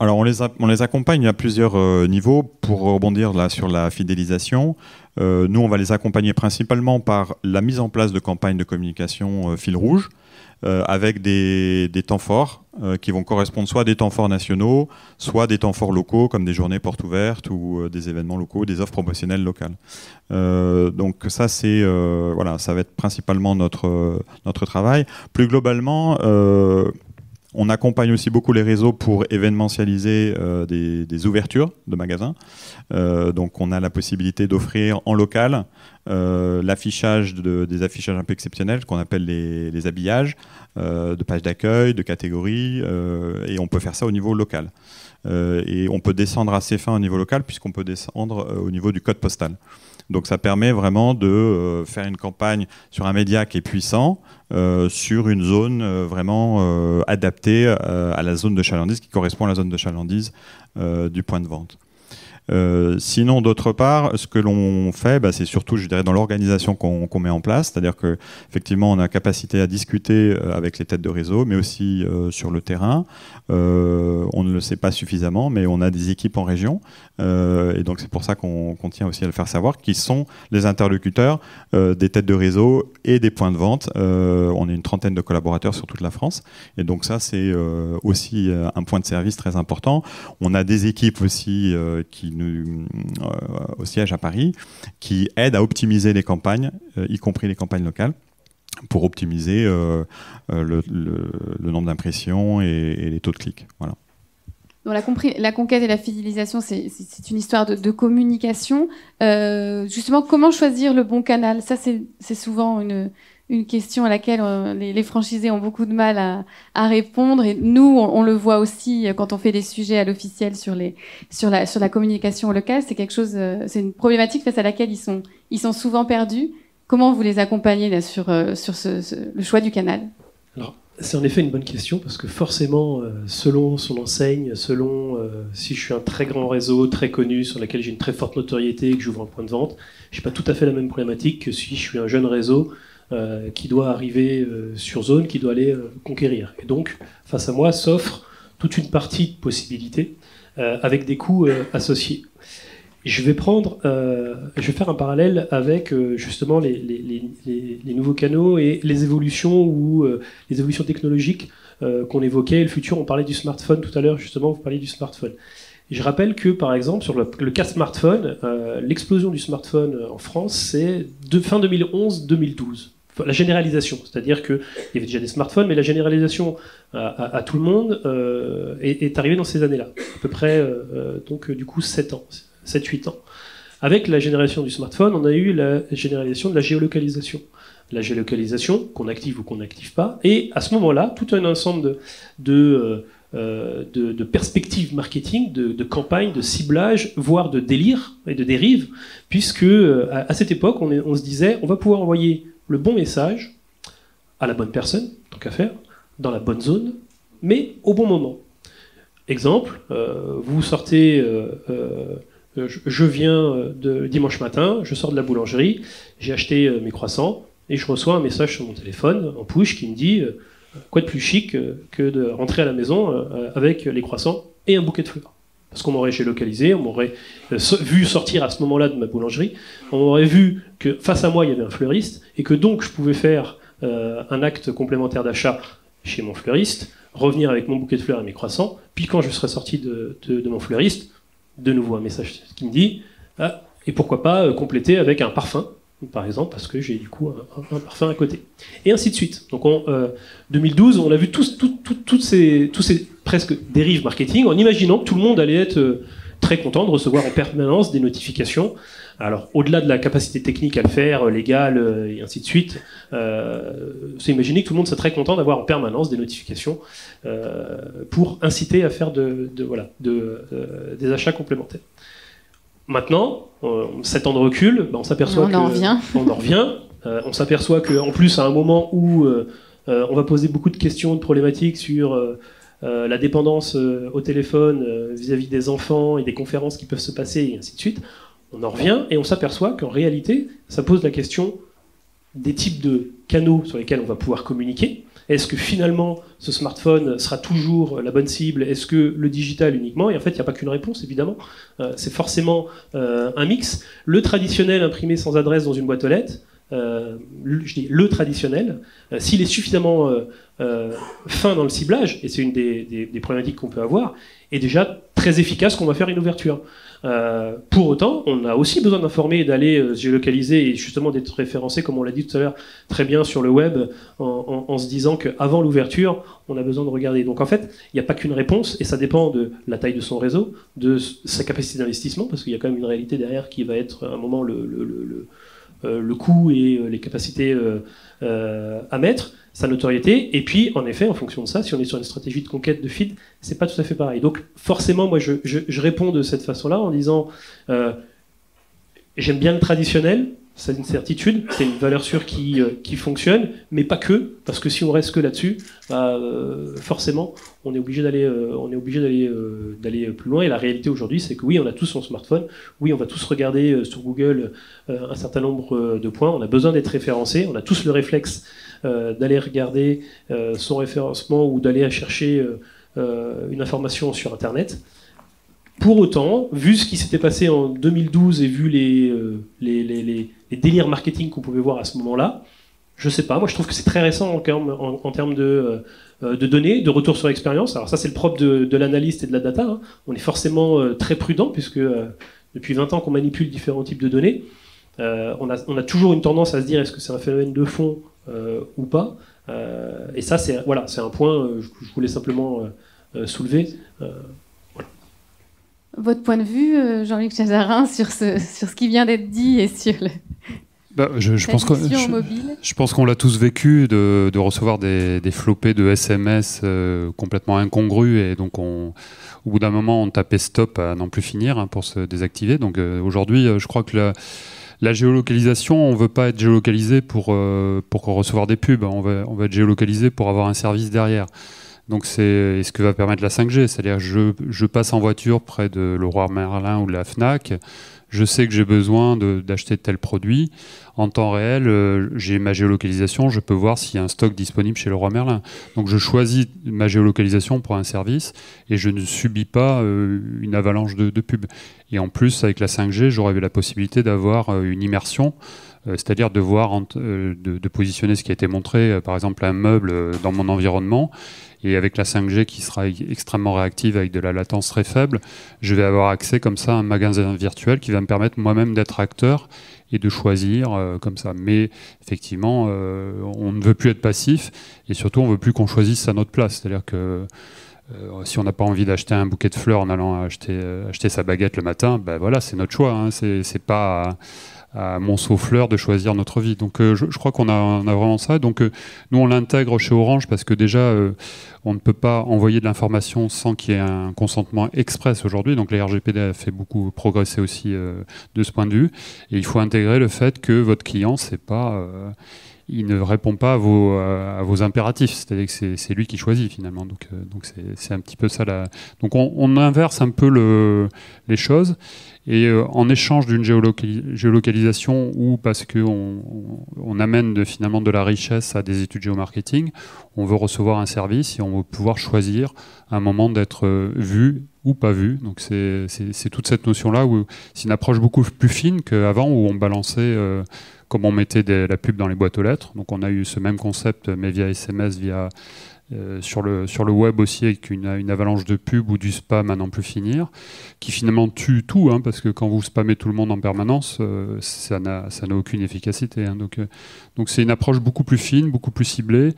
Alors on les, on les accompagne à plusieurs euh, niveaux pour rebondir là sur la fidélisation. Euh, nous, on va les accompagner principalement par la mise en place de campagnes de communication euh, fil rouge, avec des, des, temps forts qui vont correspondre soit à des temps forts nationaux, soit des temps forts locaux, comme des journées portes ouvertes ou des événements locaux, des offres promotionnelles locales. donc ça, c'est voilà, ça va être principalement notre notre travail. Plus globalement on accompagne aussi beaucoup les réseaux pour événementialiser euh, des, ouvertures de magasins. Euh, donc on a la possibilité d'offrir en local euh, l'affichage des affichages un peu exceptionnels qu'on appelle les, habillages de pages d'accueil, de catégories, et on peut faire ça au niveau local. et on peut descendre assez fin au niveau local puisqu'on peut descendre au niveau du code postal. Donc ça permet vraiment de euh, faire une campagne sur un média qui est puissant, euh, sur une zone euh, vraiment adaptée à la zone de chalandise, qui correspond à la zone de chalandise du point de vente. Euh, sinon, d'autre part, ce que l'on fait, bah, c'est surtout, je dirais, dans l'organisation qu'on met en place, c'est-à-dire que effectivement, on a capacité à discuter euh, avec les têtes de réseau, mais aussi euh, sur le terrain. on ne le sait pas suffisamment, mais on a des équipes en région, et donc c'est pour ça qu'on tient aussi à le faire savoir, qui sont les interlocuteurs des têtes de réseau et des points de vente. on est une trentaine de collaborateurs sur toute la France, et donc ça, c'est aussi un point de service très important. On a des équipes aussi qui euh, au siège à Paris, qui aide à optimiser les campagnes, euh, y compris les campagnes locales pour optimiser euh, le, nombre d'impressions et, les taux de clics. Voilà. la, la, conquête et la fidélisation, c'est une histoire de, communication. justement, comment choisir le bon canal? Ça, c'est souvent une, une question à laquelle euh, les, franchisés ont beaucoup de mal à, répondre. Et nous, on, le voit aussi euh, quand on fait des sujets à l'officiel sur, la, communication locale. C'est quelque chose, euh, c'est une problématique face à laquelle ils sont, souvent perdus. Comment vous les accompagnez sur, le choix du canal? Alors, c'est en effet une bonne question parce que forcément, selon son enseigne, selon si je suis un très grand réseau, très connu, sur lequel j'ai une très forte notoriété et que j'ouvre un point de vente, je n'ai pas tout à fait la même problématique que si je suis un jeune réseau qui doit arriver euh, sur zone, qui doit aller euh, conquérir. Et donc, face à moi, s'offre toute une partie de possibilités avec des coûts associés. Je vais prendre, je vais faire un parallèle avec justement les, nouveaux canaux et les évolutions ou les évolutions technologiques qu'on évoquait. Le futur, on parlait du smartphone tout à l'heure, justement, vous parliez du smartphone. je rappelle que, par exemple, sur le, cas smartphone, l'explosion du smartphone en France, c'est fin 2011-2012 la généralisation, c'est-à-dire qu'il y avait déjà des smartphones, mais la généralisation à, tout le monde euh, est, arrivée dans ces années-là, à peu près euh, donc du coup 7 ans, 7-8 ans. Avec la génération du smartphone, on a eu la généralisation de la géolocalisation. La géolocalisation, qu'on active ou qu'on n'active pas, et à ce moment-là, tout un ensemble de, euh, de, perspectives marketing, de, campagnes, de ciblage, voire de délire et de dérive, puisque à, cette époque, on, on se disait, on va pouvoir envoyer le bon message à la bonne personne, tant qu'à faire, dans la bonne zone, mais au bon moment. Exemple, euh, vous sortez, euh, euh, je, viens de dimanche matin, je sors de la boulangerie, j'ai acheté mes croissants et je reçois un message sur mon téléphone en push qui me dit quoi de plus chic que de rentrer à la maison avec les croissants et un bouquet de fleurs parce qu'on m'aurait géolocalisé, on m'aurait euh, vu sortir à ce moment-là de ma boulangerie, on m'aurait vu que face à moi il y avait un fleuriste, et que donc je pouvais faire euh, un acte complémentaire d'achat chez mon fleuriste, revenir avec mon bouquet de fleurs et mes croissants, puis quand je serais sorti de, mon fleuriste, de nouveau un message qui me dit, ah, et pourquoi pas euh, compléter avec un parfum, par exemple, parce que j'ai du coup un, parfum à côté. Et ainsi de suite. Donc en 2012, on a vu tous, toutes ces, presque dérives marketing en imaginant que tout le monde allait être euh, très content de recevoir en permanence des notifications. Alors, au-delà de la capacité technique à le faire, euh, légale euh, et ainsi de suite, c'est imaginer que tout le monde serait très content d'avoir en permanence des notifications pour inciter à faire des achats complémentaires. Maintenant, sept ans de recul, ben, on s'aperçoit on en revient. on en revient. on s'aperçoit qu'en plus, à un moment où on va poser beaucoup de questions, de problématiques sur euh, la dépendance euh, au téléphone euh, vis-à-vis des enfants et des conférences qui peuvent se passer, et ainsi de suite, on en revient et on s'aperçoit qu'en réalité, ça pose la question des types de canaux sur lesquels on va pouvoir communiquer. Est-ce que finalement ce smartphone sera toujours la bonne cible? Est-ce que le digital uniquement? Et en fait, il n'y a pas qu'une réponse, évidemment. c'est forcément un mix. Le traditionnel imprimé sans adresse dans une boîte aux lettres, euh, je dis le traditionnel, euh, s'il est suffisamment euh, fin dans le ciblage, et c'est une des, problématiques qu'on peut avoir, est déjà très efficace qu'on va faire une ouverture. pour autant, on a aussi besoin d'informer d'aller se géolocaliser et justement d'être référencé, comme on l'a dit tout à l'heure, très bien sur le web, en, se disant qu'avant l'ouverture, on a besoin de regarder. Donc en fait, il n'y a pas qu'une réponse, et ça dépend de la taille de son réseau, de sa capacité d'investissement, parce qu'il y a quand même une réalité derrière qui va être à un moment le coût et euh, les capacités euh, à mettre, sa notoriété. Et puis, en effet, en fonction de ça, si on est sur une stratégie de conquête de feed, c'est pas tout à fait pareil. Donc, forcément, moi, je, je réponds de cette façon-là en disant j'aime bien le traditionnel, c'est une certitude, c'est une valeur sûre qui, euh, qui, fonctionne, mais pas que, parce que si on reste que là-dessus, bah, euh, forcément, on est obligé d'aller, euh, d'aller plus loin. Et la réalité aujourd'hui, c'est que oui, on a tous son smartphone, oui, on va tous regarder sur Google un certain nombre de points. On a besoin d'être référencé, on a tous le réflexe d'aller regarder son référencement ou d'aller chercher une information sur Internet. Pour autant, vu ce qui s'était passé en 2012 et vu les, les, délires marketing qu'on pouvait voir à ce moment-là. Je sais pas, moi je trouve que c'est très récent en termes, de, euh, de, données, de retour sur expérience. Alors ça c'est le propre de, l'analyste et de la data. Hein. On est forcément euh, très prudent puisque euh, depuis 20 ans qu'on manipule différents types de données. on, a, toujours une tendance à se dire est-ce que c'est un phénomène de fond ou pas? et ça c'est voilà, c'est un point que je voulais simplement soulever. Votre point de vue, Jean-Luc Chazarin, sur ce, sur ce qui vient d'être dit et sur le, bah, je, pense je, pense qu'on l'a tous vécu de, recevoir des, des, flopées de SMS euh, complètement incongrus et donc on, au bout d'un moment on tapait stop à n'en plus finir hein, pour se désactiver. Donc euh, aujourd'hui, euh, je crois que la, la, géolocalisation, on veut pas être géolocalisé pour, pour recevoir des pubs, on va, on va être géolocalisé pour avoir un service derrière. Donc c'est ce que va permettre la 5G, c'est-à-dire je, passe en voiture près de Leroy Merlin ou de la Fnac, je sais que j'ai besoin d'acheter tel produit. En temps réel, euh, j'ai ma géolocalisation, je peux voir s'il y a un stock disponible chez Leroy Merlin. Donc je choisis ma géolocalisation pour un service et je ne subis pas euh, une avalanche de, de pubs. Et en plus, avec la 5G, j'aurais la possibilité d'avoir euh, une immersion c'est-à-dire de voir, de, de, positionner ce qui a été montré, par exemple un meuble dans mon environnement, et avec la 5G qui sera extrêmement réactive avec de la latence très faible, je vais avoir accès comme ça à un magasin virtuel qui va me permettre moi-même d'être acteur et de choisir euh, comme ça. Mais effectivement, euh, on ne veut plus être passif et surtout on ne veut plus qu'on choisisse à notre place. C'est-à-dire que euh, si on n'a pas envie d'acheter un bouquet de fleurs en allant acheter, acheter sa baguette le matin, ben voilà, c'est notre choix. Hein. C'est pas à mon souffleur de choisir notre vie. Donc je, je, crois qu'on a, vraiment ça. Donc nous on l'intègre chez Orange parce que déjà on ne peut pas envoyer de l'information sans qu'il y ait un consentement express aujourd'hui. Donc la RGPD a fait beaucoup progresser aussi euh, de ce point de vue. Et il faut intégrer le fait que votre client, c'est pas, euh, il ne répond pas à vos, euh, impératifs. C'est-à-dire que c'est lui qui choisit finalement. Donc c'est un petit peu ça. Donc on, inverse un peu le, les choses. Et euh, en échange d'une géolocalisation ou parce qu'on on, amène finalement de la richesse à des études géomarketing, on veut recevoir un service et on veut pouvoir choisir un moment d'être euh, vu ou pas vu. Donc c'est toute cette notion-là où c'est une approche beaucoup plus fine qu'avant où on balançait, euh, comme on mettait la pub dans les boîtes aux lettres. Donc on a eu ce même concept mais via SMS, via euh, sur, le, sur le web aussi avec une, avalanche de pubs ou du spam à n'en plus finir, qui finalement tue tout, hein, parce que quand vous spammez tout le monde en permanence, euh, ça n'a aucune efficacité. Hein. donc euh, donc c'est une approche beaucoup plus fine, beaucoup plus ciblée.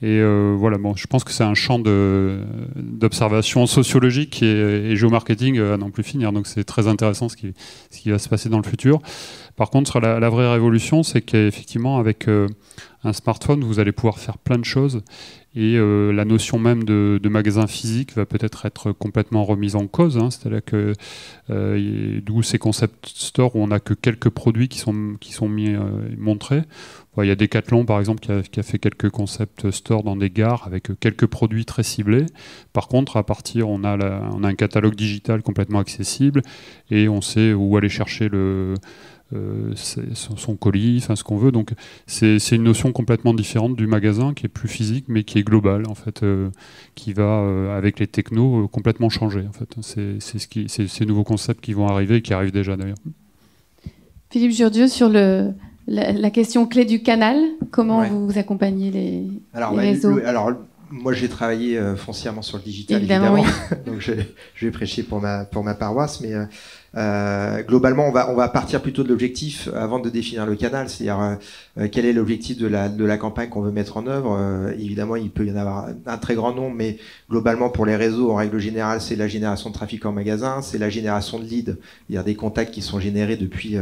Et voilà, bon, je pense que c'est un champ d'observation sociologique et, et géomarketing à n'en plus finir. Donc c'est très intéressant ce qui, ce qui va se passer dans le futur. Par contre, la, la vraie révolution, c'est qu'effectivement, avec un smartphone, vous allez pouvoir faire plein de choses et euh, la notion même de, magasin physique va peut-être être complètement remise en cause. Hein. C'est-à-dire que euh, d'où ces concept stores où on n'a que quelques produits qui sont, qui sont mis, euh, montrés. il y a Decathlon par exemple qui a, fait quelques concept stores dans des gares avec quelques produits très ciblés. Par contre, à partir, on a, on a un catalogue digital complètement accessible et on sait où aller chercher le euh, son, colis, enfin ce qu'on veut. Donc c'est une notion complètement différente du magasin qui est plus physique mais qui est globale en fait, euh, qui va euh, avec les technos complètement changer en fait. C'est ce qui, ces nouveaux concepts qui vont arriver et qui arrivent déjà d'ailleurs. Philippe Jurdieu sur le, la, question clé du canal, comment vous accompagnez les, alors, les réseaux Alors moi j'ai travaillé foncièrement sur le digital évidemment, donc je, je, vais prêcher pour ma, pour ma paroisse, mais euh, globalement, on va, on va partir plutôt de l'objectif avant de définir le canal, c'est-à-dire euh, euh, quel est l'objectif de la, de la campagne qu'on veut mettre en œuvre. évidemment, il peut y en avoir un très grand nombre, mais globalement, pour les réseaux, en règle générale, c'est la génération de trafic en magasin, c'est la génération de leads, c'est-à-dire des contacts qui sont générés depuis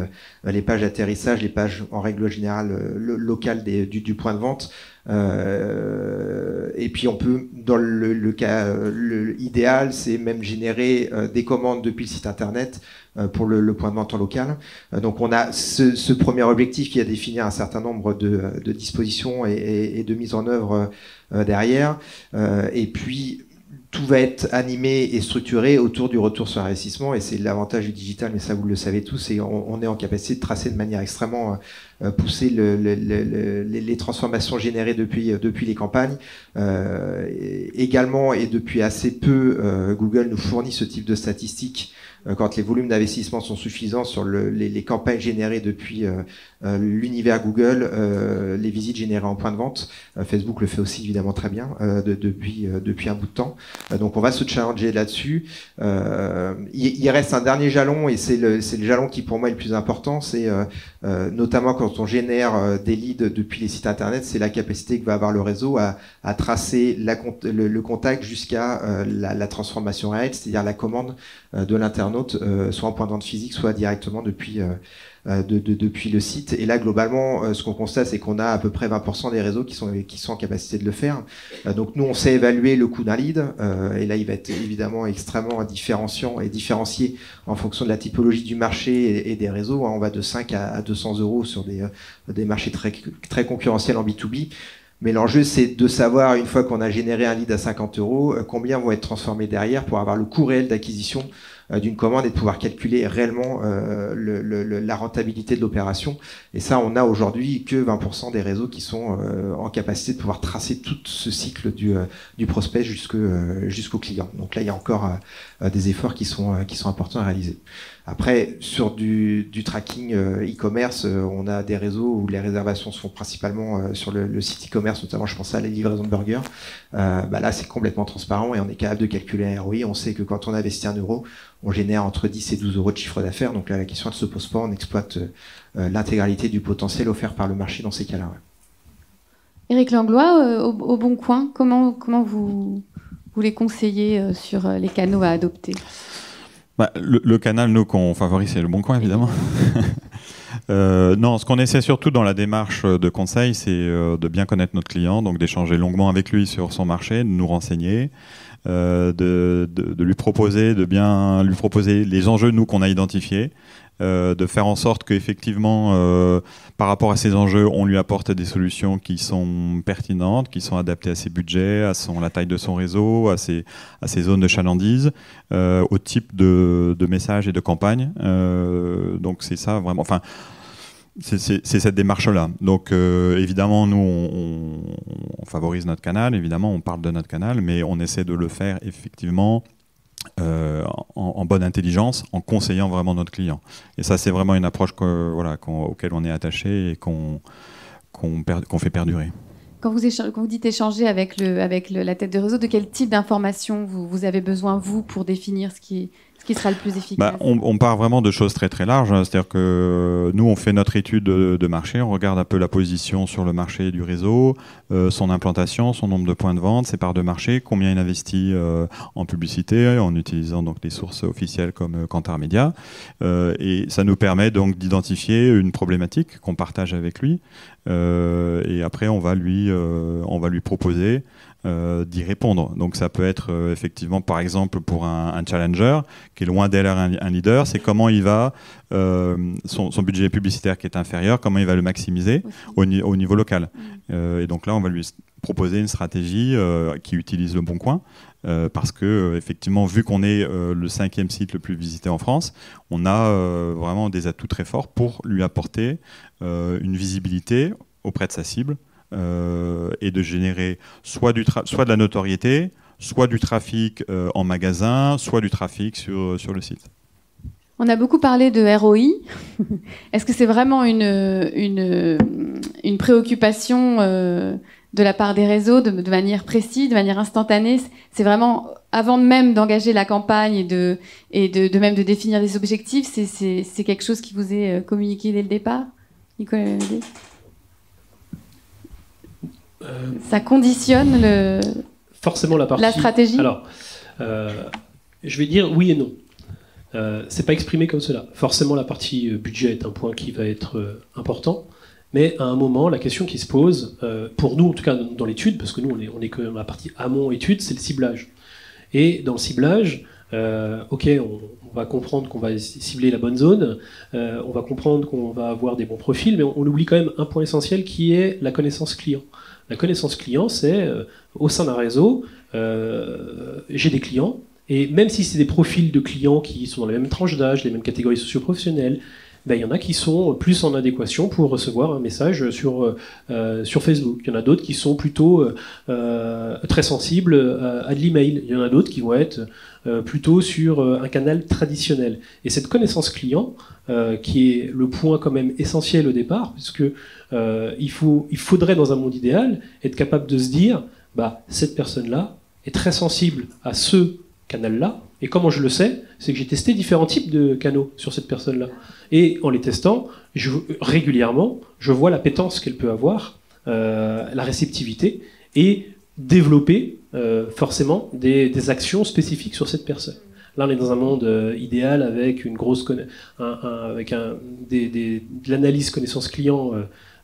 les pages d'atterrissage, les pages en règle générale locales du, du, point de vente. Euh, et puis on peut, dans le, cas le, idéal, c'est même générer des commandes depuis le site internet euh, pour le, point de vente en local. Euh, donc on a ce, premier objectif qui a défini un certain nombre de, dispositions et, de mise en œuvre euh, derrière. et puis tout va être animé et structuré autour du retour sur investissement et c'est l'avantage du digital, mais ça vous le savez tous, et on, est en capacité de tracer de manière extrêmement poussée les, transformations générées depuis, depuis les campagnes. également, et depuis assez peu, Google nous fournit ce type de statistiques euh, quand les volumes d'investissement sont suffisants sur le, les, les, campagnes générées depuis euh, euh, l'univers Google, les visites générées en point de vente. Facebook le fait aussi évidemment très bien de, depuis, depuis un bout de temps. donc on va se challenger là-dessus. Il, reste un dernier jalon et c'est le, le, jalon qui pour moi est le plus important. C'est notamment quand on génère des leads depuis les sites internet, c'est la capacité que va avoir le réseau à, tracer le, contact jusqu'à la, la, transformation réelle, c'est-à-dire la commande de l'internaute euh, soit en point de vente physique, soit directement depuis, euh, euh, de, depuis le site. Et là, globalement, ce qu'on constate, c'est qu'on a à peu près 20% des réseaux qui sont, qui sont en capacité de le faire. donc nous, on sait évaluer le coût d'un lead, et là, il va être évidemment extrêmement différenciant et différencié en fonction de la typologie du marché et, des réseaux. Hein. On va de 5 à, 200 euros sur des, des marchés très, très concurrentiels en B2B. Mais l'enjeu, c'est de savoir, une fois qu'on a généré un lead à 50 euros, combien vont être transformés derrière pour avoir le coût réel d'acquisition euh, d'une commande et de pouvoir calculer réellement euh, la rentabilité de l'opération. Et ça, on a aujourd'hui que 20% des réseaux qui sont euh, en capacité de pouvoir tracer tout ce cycle du, du prospect jusqu'au client. Donc là, il y a encore des efforts qui sont, qui sont importants à réaliser. Après, sur du, du tracking e-commerce, on a des réseaux où les réservations sont principalement sur le, site e-commerce, notamment je pense à la livraison de burgers. bah là, c'est complètement transparent et on est capable de calculer un ROI. On sait que quand on investit un euro, on génère entre 10 et 12 euros de chiffre d'affaires. Donc là, la question ne se pose pas, on exploite euh, l'intégralité du potentiel offert par le marché dans ces cas-là. Éric Langlois, euh, au, Bon Coin, comment, comment vous, vous les conseillez euh, sur les canaux à adopter? Bah, le, canal, nous, qu'on favorise, c'est le Bon Coin, évidemment. non, ce qu'on essaie surtout dans la démarche de conseil, c'est de bien connaître notre client, donc d'échanger longuement avec lui sur son marché, de nous renseigner, euh, de, de, lui proposer, de bien lui proposer les enjeux nous qu'on a identifiés, euh, de faire en sorte qu'effectivement, euh, par rapport à ces enjeux, on lui apporte des solutions qui sont pertinentes, qui sont adaptées à ses budgets, à son, la taille de son réseau, à ses, à ses zones de chalandise, au type de, de messages et de campagnes. donc c'est ça vraiment. Enfin, c'est cette démarche-là. Donc euh, évidemment, nous, on, favorise notre canal, évidemment, on parle de notre canal, mais on essaie de le faire effectivement euh, en, bonne intelligence, en conseillant vraiment notre client. Et ça, c'est vraiment une approche auquel on est attaché et qu'on fait perdurer. Quand vous, dites échanger avec la tête de réseau, de quel type d'informations vous, vous, avez besoin, vous, pour définir ce qui, qui sera le plus efficace bah, on, part vraiment de choses très très larges. Hein. C'est-à-dire que nous, on fait notre étude de, marché, on regarde un peu la position sur le marché du réseau, euh, son implantation, son nombre de points de vente, ses parts de marché, combien il investit euh, en publicité, en utilisant donc des sources officielles comme euh, Kantar Media. et ça nous permet donc d'identifier une problématique qu'on partage avec lui. et après, on va lui, on va lui proposer d'y répondre. Donc ça peut être euh, effectivement, par exemple, pour un, challenger qui est loin d'être un, leader, c'est comment il va, euh, son, budget publicitaire qui est inférieur, comment il va le maximiser au, niveau local. Mm. et donc là, on va lui proposer une stratégie qui utilise le bon coin. parce que effectivement, vu qu'on est le cinquième site le plus visité en France, on a vraiment des atouts très forts pour lui apporter une visibilité auprès de sa cible, euh, et de générer soit, du soit de la notoriété, soit du trafic euh, en magasin, soit du trafic sur, sur le site. On a beaucoup parlé de ROI. Est-ce que c'est vraiment une, une, préoccupation euh, de la part des réseaux de, de, manière précise, de manière instantanée? C'est vraiment, avant même d'engager la campagne et, de, et de, de, même de définir des objectifs, c'est quelque chose qui vous est communiqué dès le départ Nicolas euh, ça conditionne le, forcément la, partie, la stratégie Alors, euh, je vais dire oui et non. Euh, c'est pas exprimé comme cela. Forcément, la partie budget est un point qui va être important. Mais à un moment, la question qui se pose, pour nous en tout cas dans l'étude, parce que nous on est, on est que dans la partie amont étude, c'est le ciblage. Et dans le ciblage, ok, on, va comprendre qu'on va cibler la bonne zone, on va comprendre qu'on va avoir des bons profils, mais on, on, oublie quand même un point essentiel qui est la connaissance client. La connaissance client, c'est euh, au sein d'un réseau, euh, j'ai des clients, et même si c'est des profils de clients qui sont dans les mêmes tranches d'âge, les mêmes catégories socio-professionnelles, ben, il y en a qui sont plus en adéquation pour recevoir un message sur, euh, sur Facebook. Il y en a d'autres qui sont plutôt très sensibles à, de l'email. Il y en a d'autres qui vont être plutôt sur un canal traditionnel. Et cette connaissance client, qui est le point quand même essentiel au départ, puisque euh, il, faut, il faudrait, dans un monde idéal, être capable de se dire, bah, cette personne-là est très sensible à ce canal-là. Et comment je le sais C'est que j'ai testé différents types de canaux sur cette personne-là. Et en les testant, régulièrement, je vois la pétence qu'elle peut avoir, euh, la réceptivité, et développer euh, forcément des, actions spécifiques sur cette personne. Là, on est dans un monde idéal avec une grosse avec un, des, de l'analyse connaissance client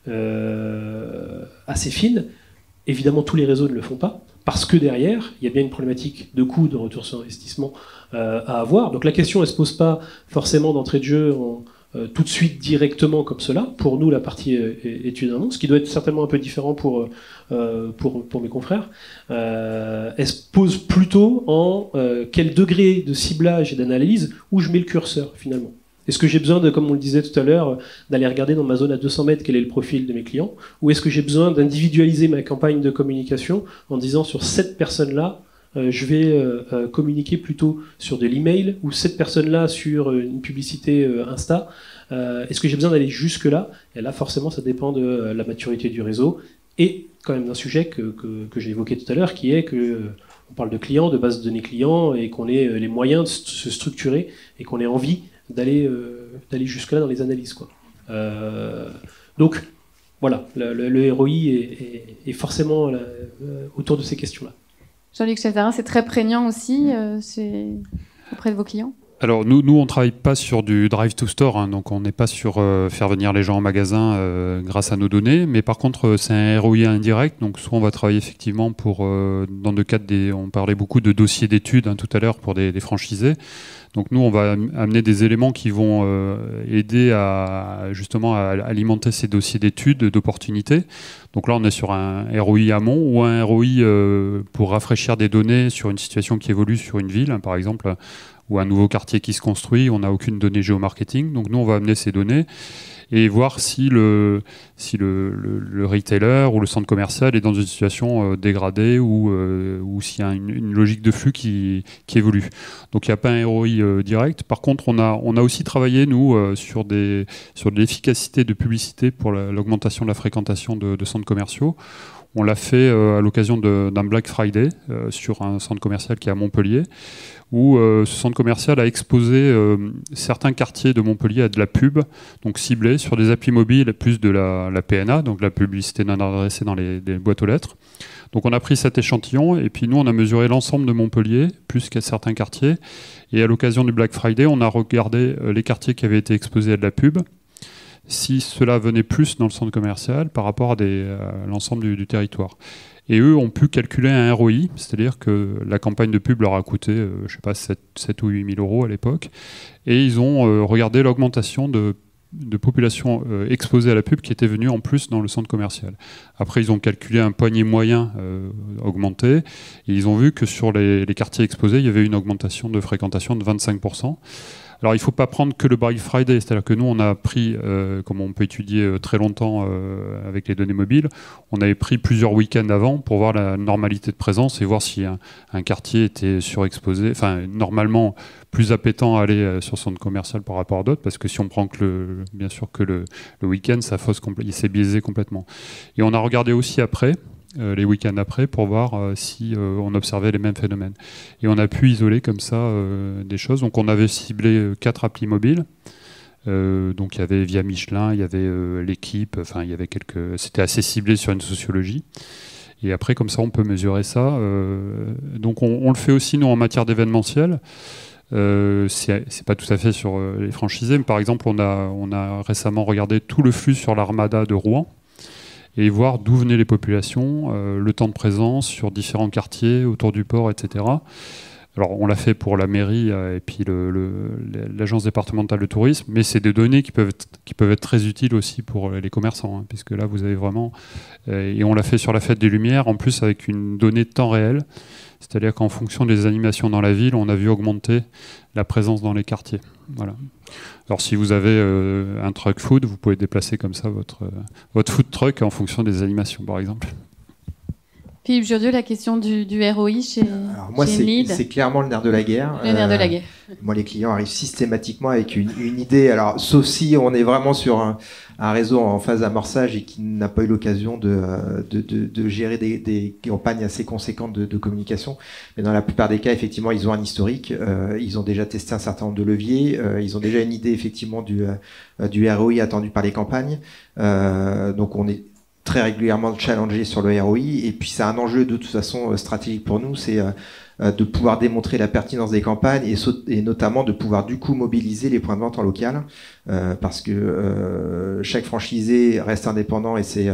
euh, assez fine. Évidemment, tous les réseaux ne le font pas, parce que derrière, il y a bien une problématique de coût de retour sur investissement euh, à avoir. Donc la question, elle se pose pas forcément d'entrée de jeu euh, tout de suite directement comme cela, pour nous la partie euh, étude ce qui doit être certainement un peu différent pour, euh, pour, pour, mes confrères, elle se pose plutôt en quel degré de ciblage et d'analyse où je mets le curseur finalement. Est-ce que j'ai besoin, de, comme on le disait tout à l'heure, d'aller regarder dans ma zone à 200 mètres quel est le profil de mes clients Ou est-ce que j'ai besoin d'individualiser ma campagne de communication en disant sur cette personne-là, euh, je vais euh, euh, communiquer plutôt sur de l'email ou cette personne-là sur une publicité Insta. Est-ce que j'ai besoin d'aller jusque-là? Et là, forcément, ça dépend de la maturité du réseau et quand même d'un sujet que, que, que j'ai évoqué tout à l'heure, qui est que on parle de clients, de base de données clients, et qu'on ait les moyens de se structurer et qu'on ait envie d'aller d'aller jusque-là dans les analyses. Quoi. donc, voilà, le, ROI est, forcément autour de ces questions-là. Jean-Luc Chazarin, c'est très prégnant aussi euh, auprès de vos clients? Alors nous, nous on travaille pas sur du drive to store, hein, donc on n'est pas sur euh, faire venir les gens en magasin euh, grâce à nos données, mais par contre c'est un ROI indirect, donc soit on va travailler effectivement pour dans le cadre des, on parlait beaucoup de dossiers d'études hein, tout à l'heure pour des, franchisés, donc nous on va amener des éléments qui vont aider à justement alimenter ces dossiers d'études, d'opportunités. Donc là, on est sur un ROI amont ou un ROI euh, pour rafraîchir des données sur une situation qui évolue sur une ville, par exemple, ou un nouveau quartier qui se construit. On n'a aucune donnée géomarketing. Donc nous, on va amener ces données et voir si le, si le, le, retailer ou le centre commercial est dans une situation euh, dégradée ou, euh, ou s'il y a une, logique de flux qui, évolue. Donc il n'y a pas un ROI euh, direct. Par contre, on a, on a aussi travaillé, nous, sur, des, sur de l'efficacité de publicité pour l'augmentation de la fréquentation de centres commerciaux. On l'a fait à l'occasion d'un Black Friday sur un centre commercial qui est à Montpellier, où euh, ce centre commercial a exposé euh, certains quartiers de Montpellier à de la pub, donc ciblée sur des applis mobiles, plus de la, PNA, donc la publicité non adressée dans les, boîtes aux lettres. Donc on a pris cet échantillon et puis nous on a mesuré l'ensemble de Montpellier, plus qu'à certains quartiers. Et à l'occasion du Black Friday, on a regardé euh, les quartiers qui avaient été exposés à de la pub, si cela venait plus dans le centre commercial par rapport à, l'ensemble du, territoire. Et eux ont pu calculer un ROI, c'est-à-dire que la campagne de pub leur a coûté, euh, je sais pas, 7, ou 8 000 euros à l'époque. Et ils ont euh, regardé l'augmentation de, de population euh, exposée à la pub qui était venue en plus dans le centre commercial. Après, ils ont calculé un poignet moyen augmenté. Et ils ont vu que sur les quartiers exposés, il y avait une augmentation de fréquentation de 25%. Alors il ne faut pas prendre que le Black Friday, c'est-à-dire que nous on a pris, euh, comme on peut étudier euh, très longtemps euh, avec les données mobiles, on avait pris plusieurs week-ends avant pour voir la normalité de présence et voir si un, quartier était surexposé, enfin normalement plus appétant à aller sur son commercial par rapport à d'autres, parce que si on prend que le, bien sûr que le, week-end, ça fausse, il s'est biaisé complètement. Et on a regardé aussi après, les week-ends après pour voir euh, si euh, on observait les mêmes phénomènes. Et on a pu isoler comme ça des choses. Donc on avait ciblé quatre applis mobiles. donc il y avait via Michelin, il y avait l'équipe, enfin il y avait quelques. C'était assez ciblé sur une sociologie. Et après, comme ça, on peut mesurer ça. donc on, le fait aussi nous en matière d'événementiel. Euh, c'est pas tout à fait sur les franchisés, mais par exemple, on a, on a récemment regardé tout le flux sur l'armada de Rouen et voir d'où venaient les populations, euh, le temps de présence sur différents quartiers autour du port, etc. Alors on l'a fait pour la mairie euh, et puis l'agence départementale de tourisme, mais c'est des données qui peuvent, être, qui peuvent être très utiles aussi pour les commerçants, hein, puisque là vous avez vraiment... Euh, et on l'a fait sur la fête des Lumières, en plus avec une donnée de temps réel, c'est-à-dire qu'en fonction des animations dans la ville, on a vu augmenter la présence dans les quartiers. Voilà. Alors si vous avez euh, un truck food, vous pouvez déplacer comme ça votre, euh, votre food truck en fonction des animations, par exemple. Philippe Jurieux, la question du, ROI chez, Alors moi, c'est clairement le nerf de la guerre. Le nerf de la euh, guerre. Moi, les clients arrivent systématiquement avec une, idée. Alors, sauf si on est vraiment sur un, réseau en phase d'amorçage et qui n'a pas eu l'occasion de, de, gérer des, campagnes assez conséquentes de, communication. Mais dans la plupart des cas, effectivement, ils ont un historique. Euh, ils ont déjà testé un certain nombre de leviers. Euh, ils ont déjà une idée, effectivement, du, du ROI attendu par les campagnes. donc, on est très régulièrement challengé sur le ROI. Et puis c'est un enjeu de toute façon euh, stratégique pour nous, c'est euh, de pouvoir démontrer la pertinence des campagnes et, notamment de pouvoir du coup mobiliser les points de vente en local parce que chaque franchisé reste indépendant et c'est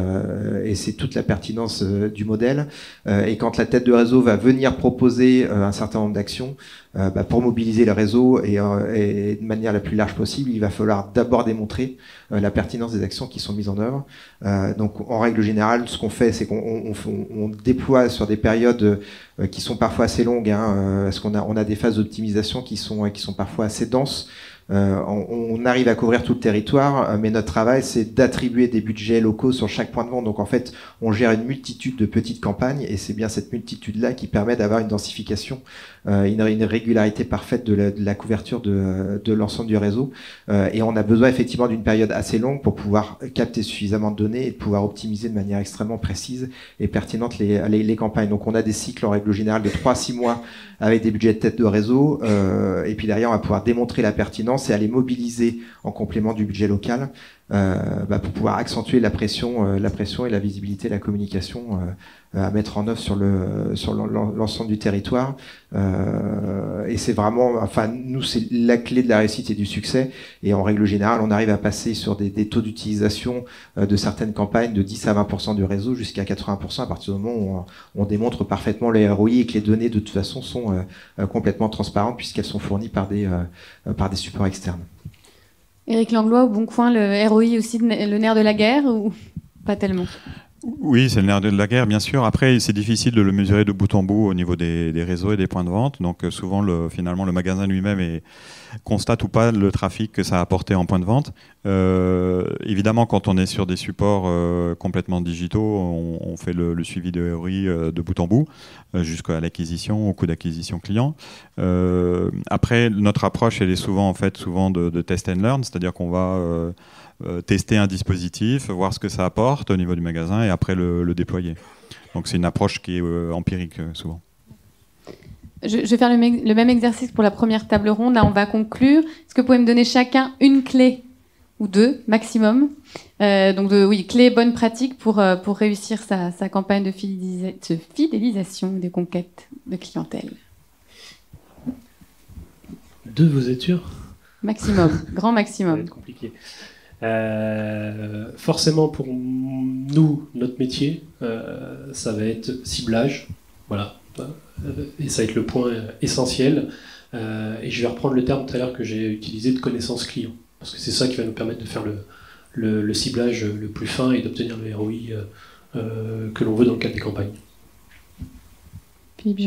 et c'est toute la pertinence du modèle et quand la tête de réseau va venir proposer un certain nombre d'actions euh, bah, pour mobiliser le réseau et, euh, et, de manière la plus large possible, il va falloir d'abord démontrer euh, la pertinence des actions qui sont mises en œuvre. donc, en règle générale, ce qu'on fait, c'est qu'on on, on, déploie sur des périodes qui sont parfois assez longues, hein, parce qu'on a, on a des phases d'optimisation qui sont, qui sont parfois assez denses. Euh, on, arrive à couvrir tout le territoire, euh, mais notre travail, c'est d'attribuer des budgets locaux sur chaque point de vente. Donc en fait, on gère une multitude de petites campagnes, et c'est bien cette multitude-là qui permet d'avoir une densification, euh, une, régularité parfaite de la, couverture de, l'ensemble du réseau. et on a besoin effectivement d'une période assez longue pour pouvoir capter suffisamment de données et pouvoir optimiser de manière extrêmement précise et pertinente les, les, campagnes. Donc on a des cycles en règle générale de 3 6 mois avec des budgets de tête de réseau, et puis derrière, on va pouvoir démontrer la pertinence à les mobiliser en complément du budget local euh, bah, pour pouvoir accentuer la pression, euh, la pression et la visibilité, la communication euh, à mettre en œuvre sur le sur l'ensemble du territoire. et c'est vraiment, enfin nous c'est la clé de la réussite et du succès. Et en règle générale, on arrive à passer sur des, taux d'utilisation de certaines campagnes de 10 à 20% du réseau jusqu'à 80% à partir du moment où on, démontre parfaitement les ROI et que les données de toute façon sont complètement transparentes puisqu'elles sont fournies par des par des supports externes. Éric Langlois, au Bon Coin, le ROI aussi le nerf de la guerre ou pas tellement? Oui, c'est le nerf de la guerre, bien sûr. Après, c'est difficile de le mesurer de bout en bout au niveau des, réseaux et des points de vente. Donc, euh, souvent, le, finalement, le magasin lui-même constate ou pas le trafic que ça a apporté en point de vente. Euh, évidemment, quand on est sur des supports euh, complètement digitaux, on, fait le, suivi de ROI de bout en bout, jusqu'à l'acquisition, au coût d'acquisition client. après, notre approche, elle est souvent, en fait, souvent de, de test and learn, c'est-à-dire qu'on va euh, tester un dispositif, voir ce que ça apporte au niveau du magasin et après le, déployer. Donc c'est une approche qui est euh, empirique euh, souvent. Je, vais faire le, même exercice pour la première table ronde. Là, on va conclure. Est-ce que vous pouvez me donner chacun une clé ou deux maximum? Donc, de, oui, clé bonne pratique pour, pour réussir sa, campagne de, de fidélisation des conquêtes de clientèle. Deux, vous êtes sûr? Maximum, grand maximum. Ça va être compliqué. Euh, forcément, pour nous, notre métier, euh, ça va être ciblage. Voilà. Et ça va être le point essentiel. Euh, et je vais reprendre le terme tout à l'heure que j'ai utilisé de connaissance client. Parce que c'est ça qui va nous permettre de faire le, le, ciblage le plus fin et d'obtenir le ROI que l'on veut dans le cadre des campagnes. Philippe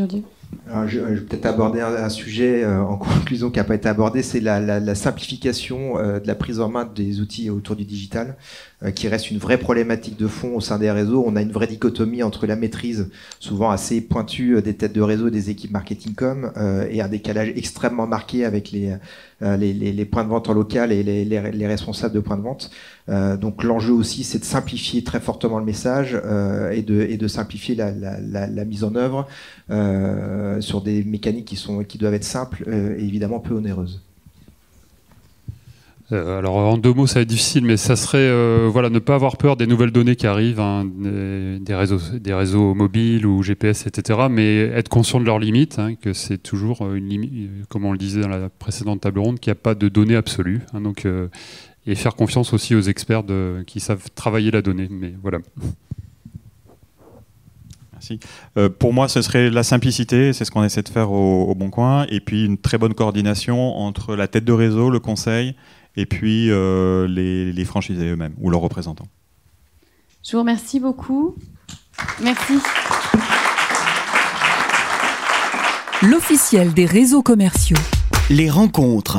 Jourdieu je, vais peut-être aborder un, sujet euh, en conclusion qui n'a pas été abordé, c'est la, simplification euh, de la prise en main des outils autour du digital, euh, qui reste une vraie problématique de fond au sein des réseaux. On a une vraie dichotomie entre la maîtrise, souvent assez pointue, des têtes de réseau des équipes marketing com, et un décalage extrêmement marqué avec les, points de vente en local et les, responsables de points de vente. donc l'enjeu aussi, c'est de simplifier très fortement le message et, de, et simplifier la, mise en œuvre. Euh, sur des mécaniques qui, doivent être simples euh, et évidemment peu onéreuses. Euh, alors en deux mots, ça va être difficile, mais ça serait voilà ne pas avoir peur des nouvelles données qui arrivent, hein, des, réseaux, des réseaux mobiles ou GPS, etc. Mais être conscient de leurs limites, hein, que c'est toujours une limite, comme on le disait dans la précédente table ronde, qu'il n'y a pas de données absolues. Hein, et faire confiance aussi aux experts qui savent travailler la donnée. Mais voilà. Euh, pour moi, ce serait la simplicité, c'est ce qu'on essaie de faire au, Bon Coin, et puis une très bonne coordination entre la tête de réseau, le conseil, et puis euh, les, les franchisés eux-mêmes ou leurs représentants. Je vous remercie beaucoup. Merci. L'officiel des réseaux commerciaux. Les rencontres.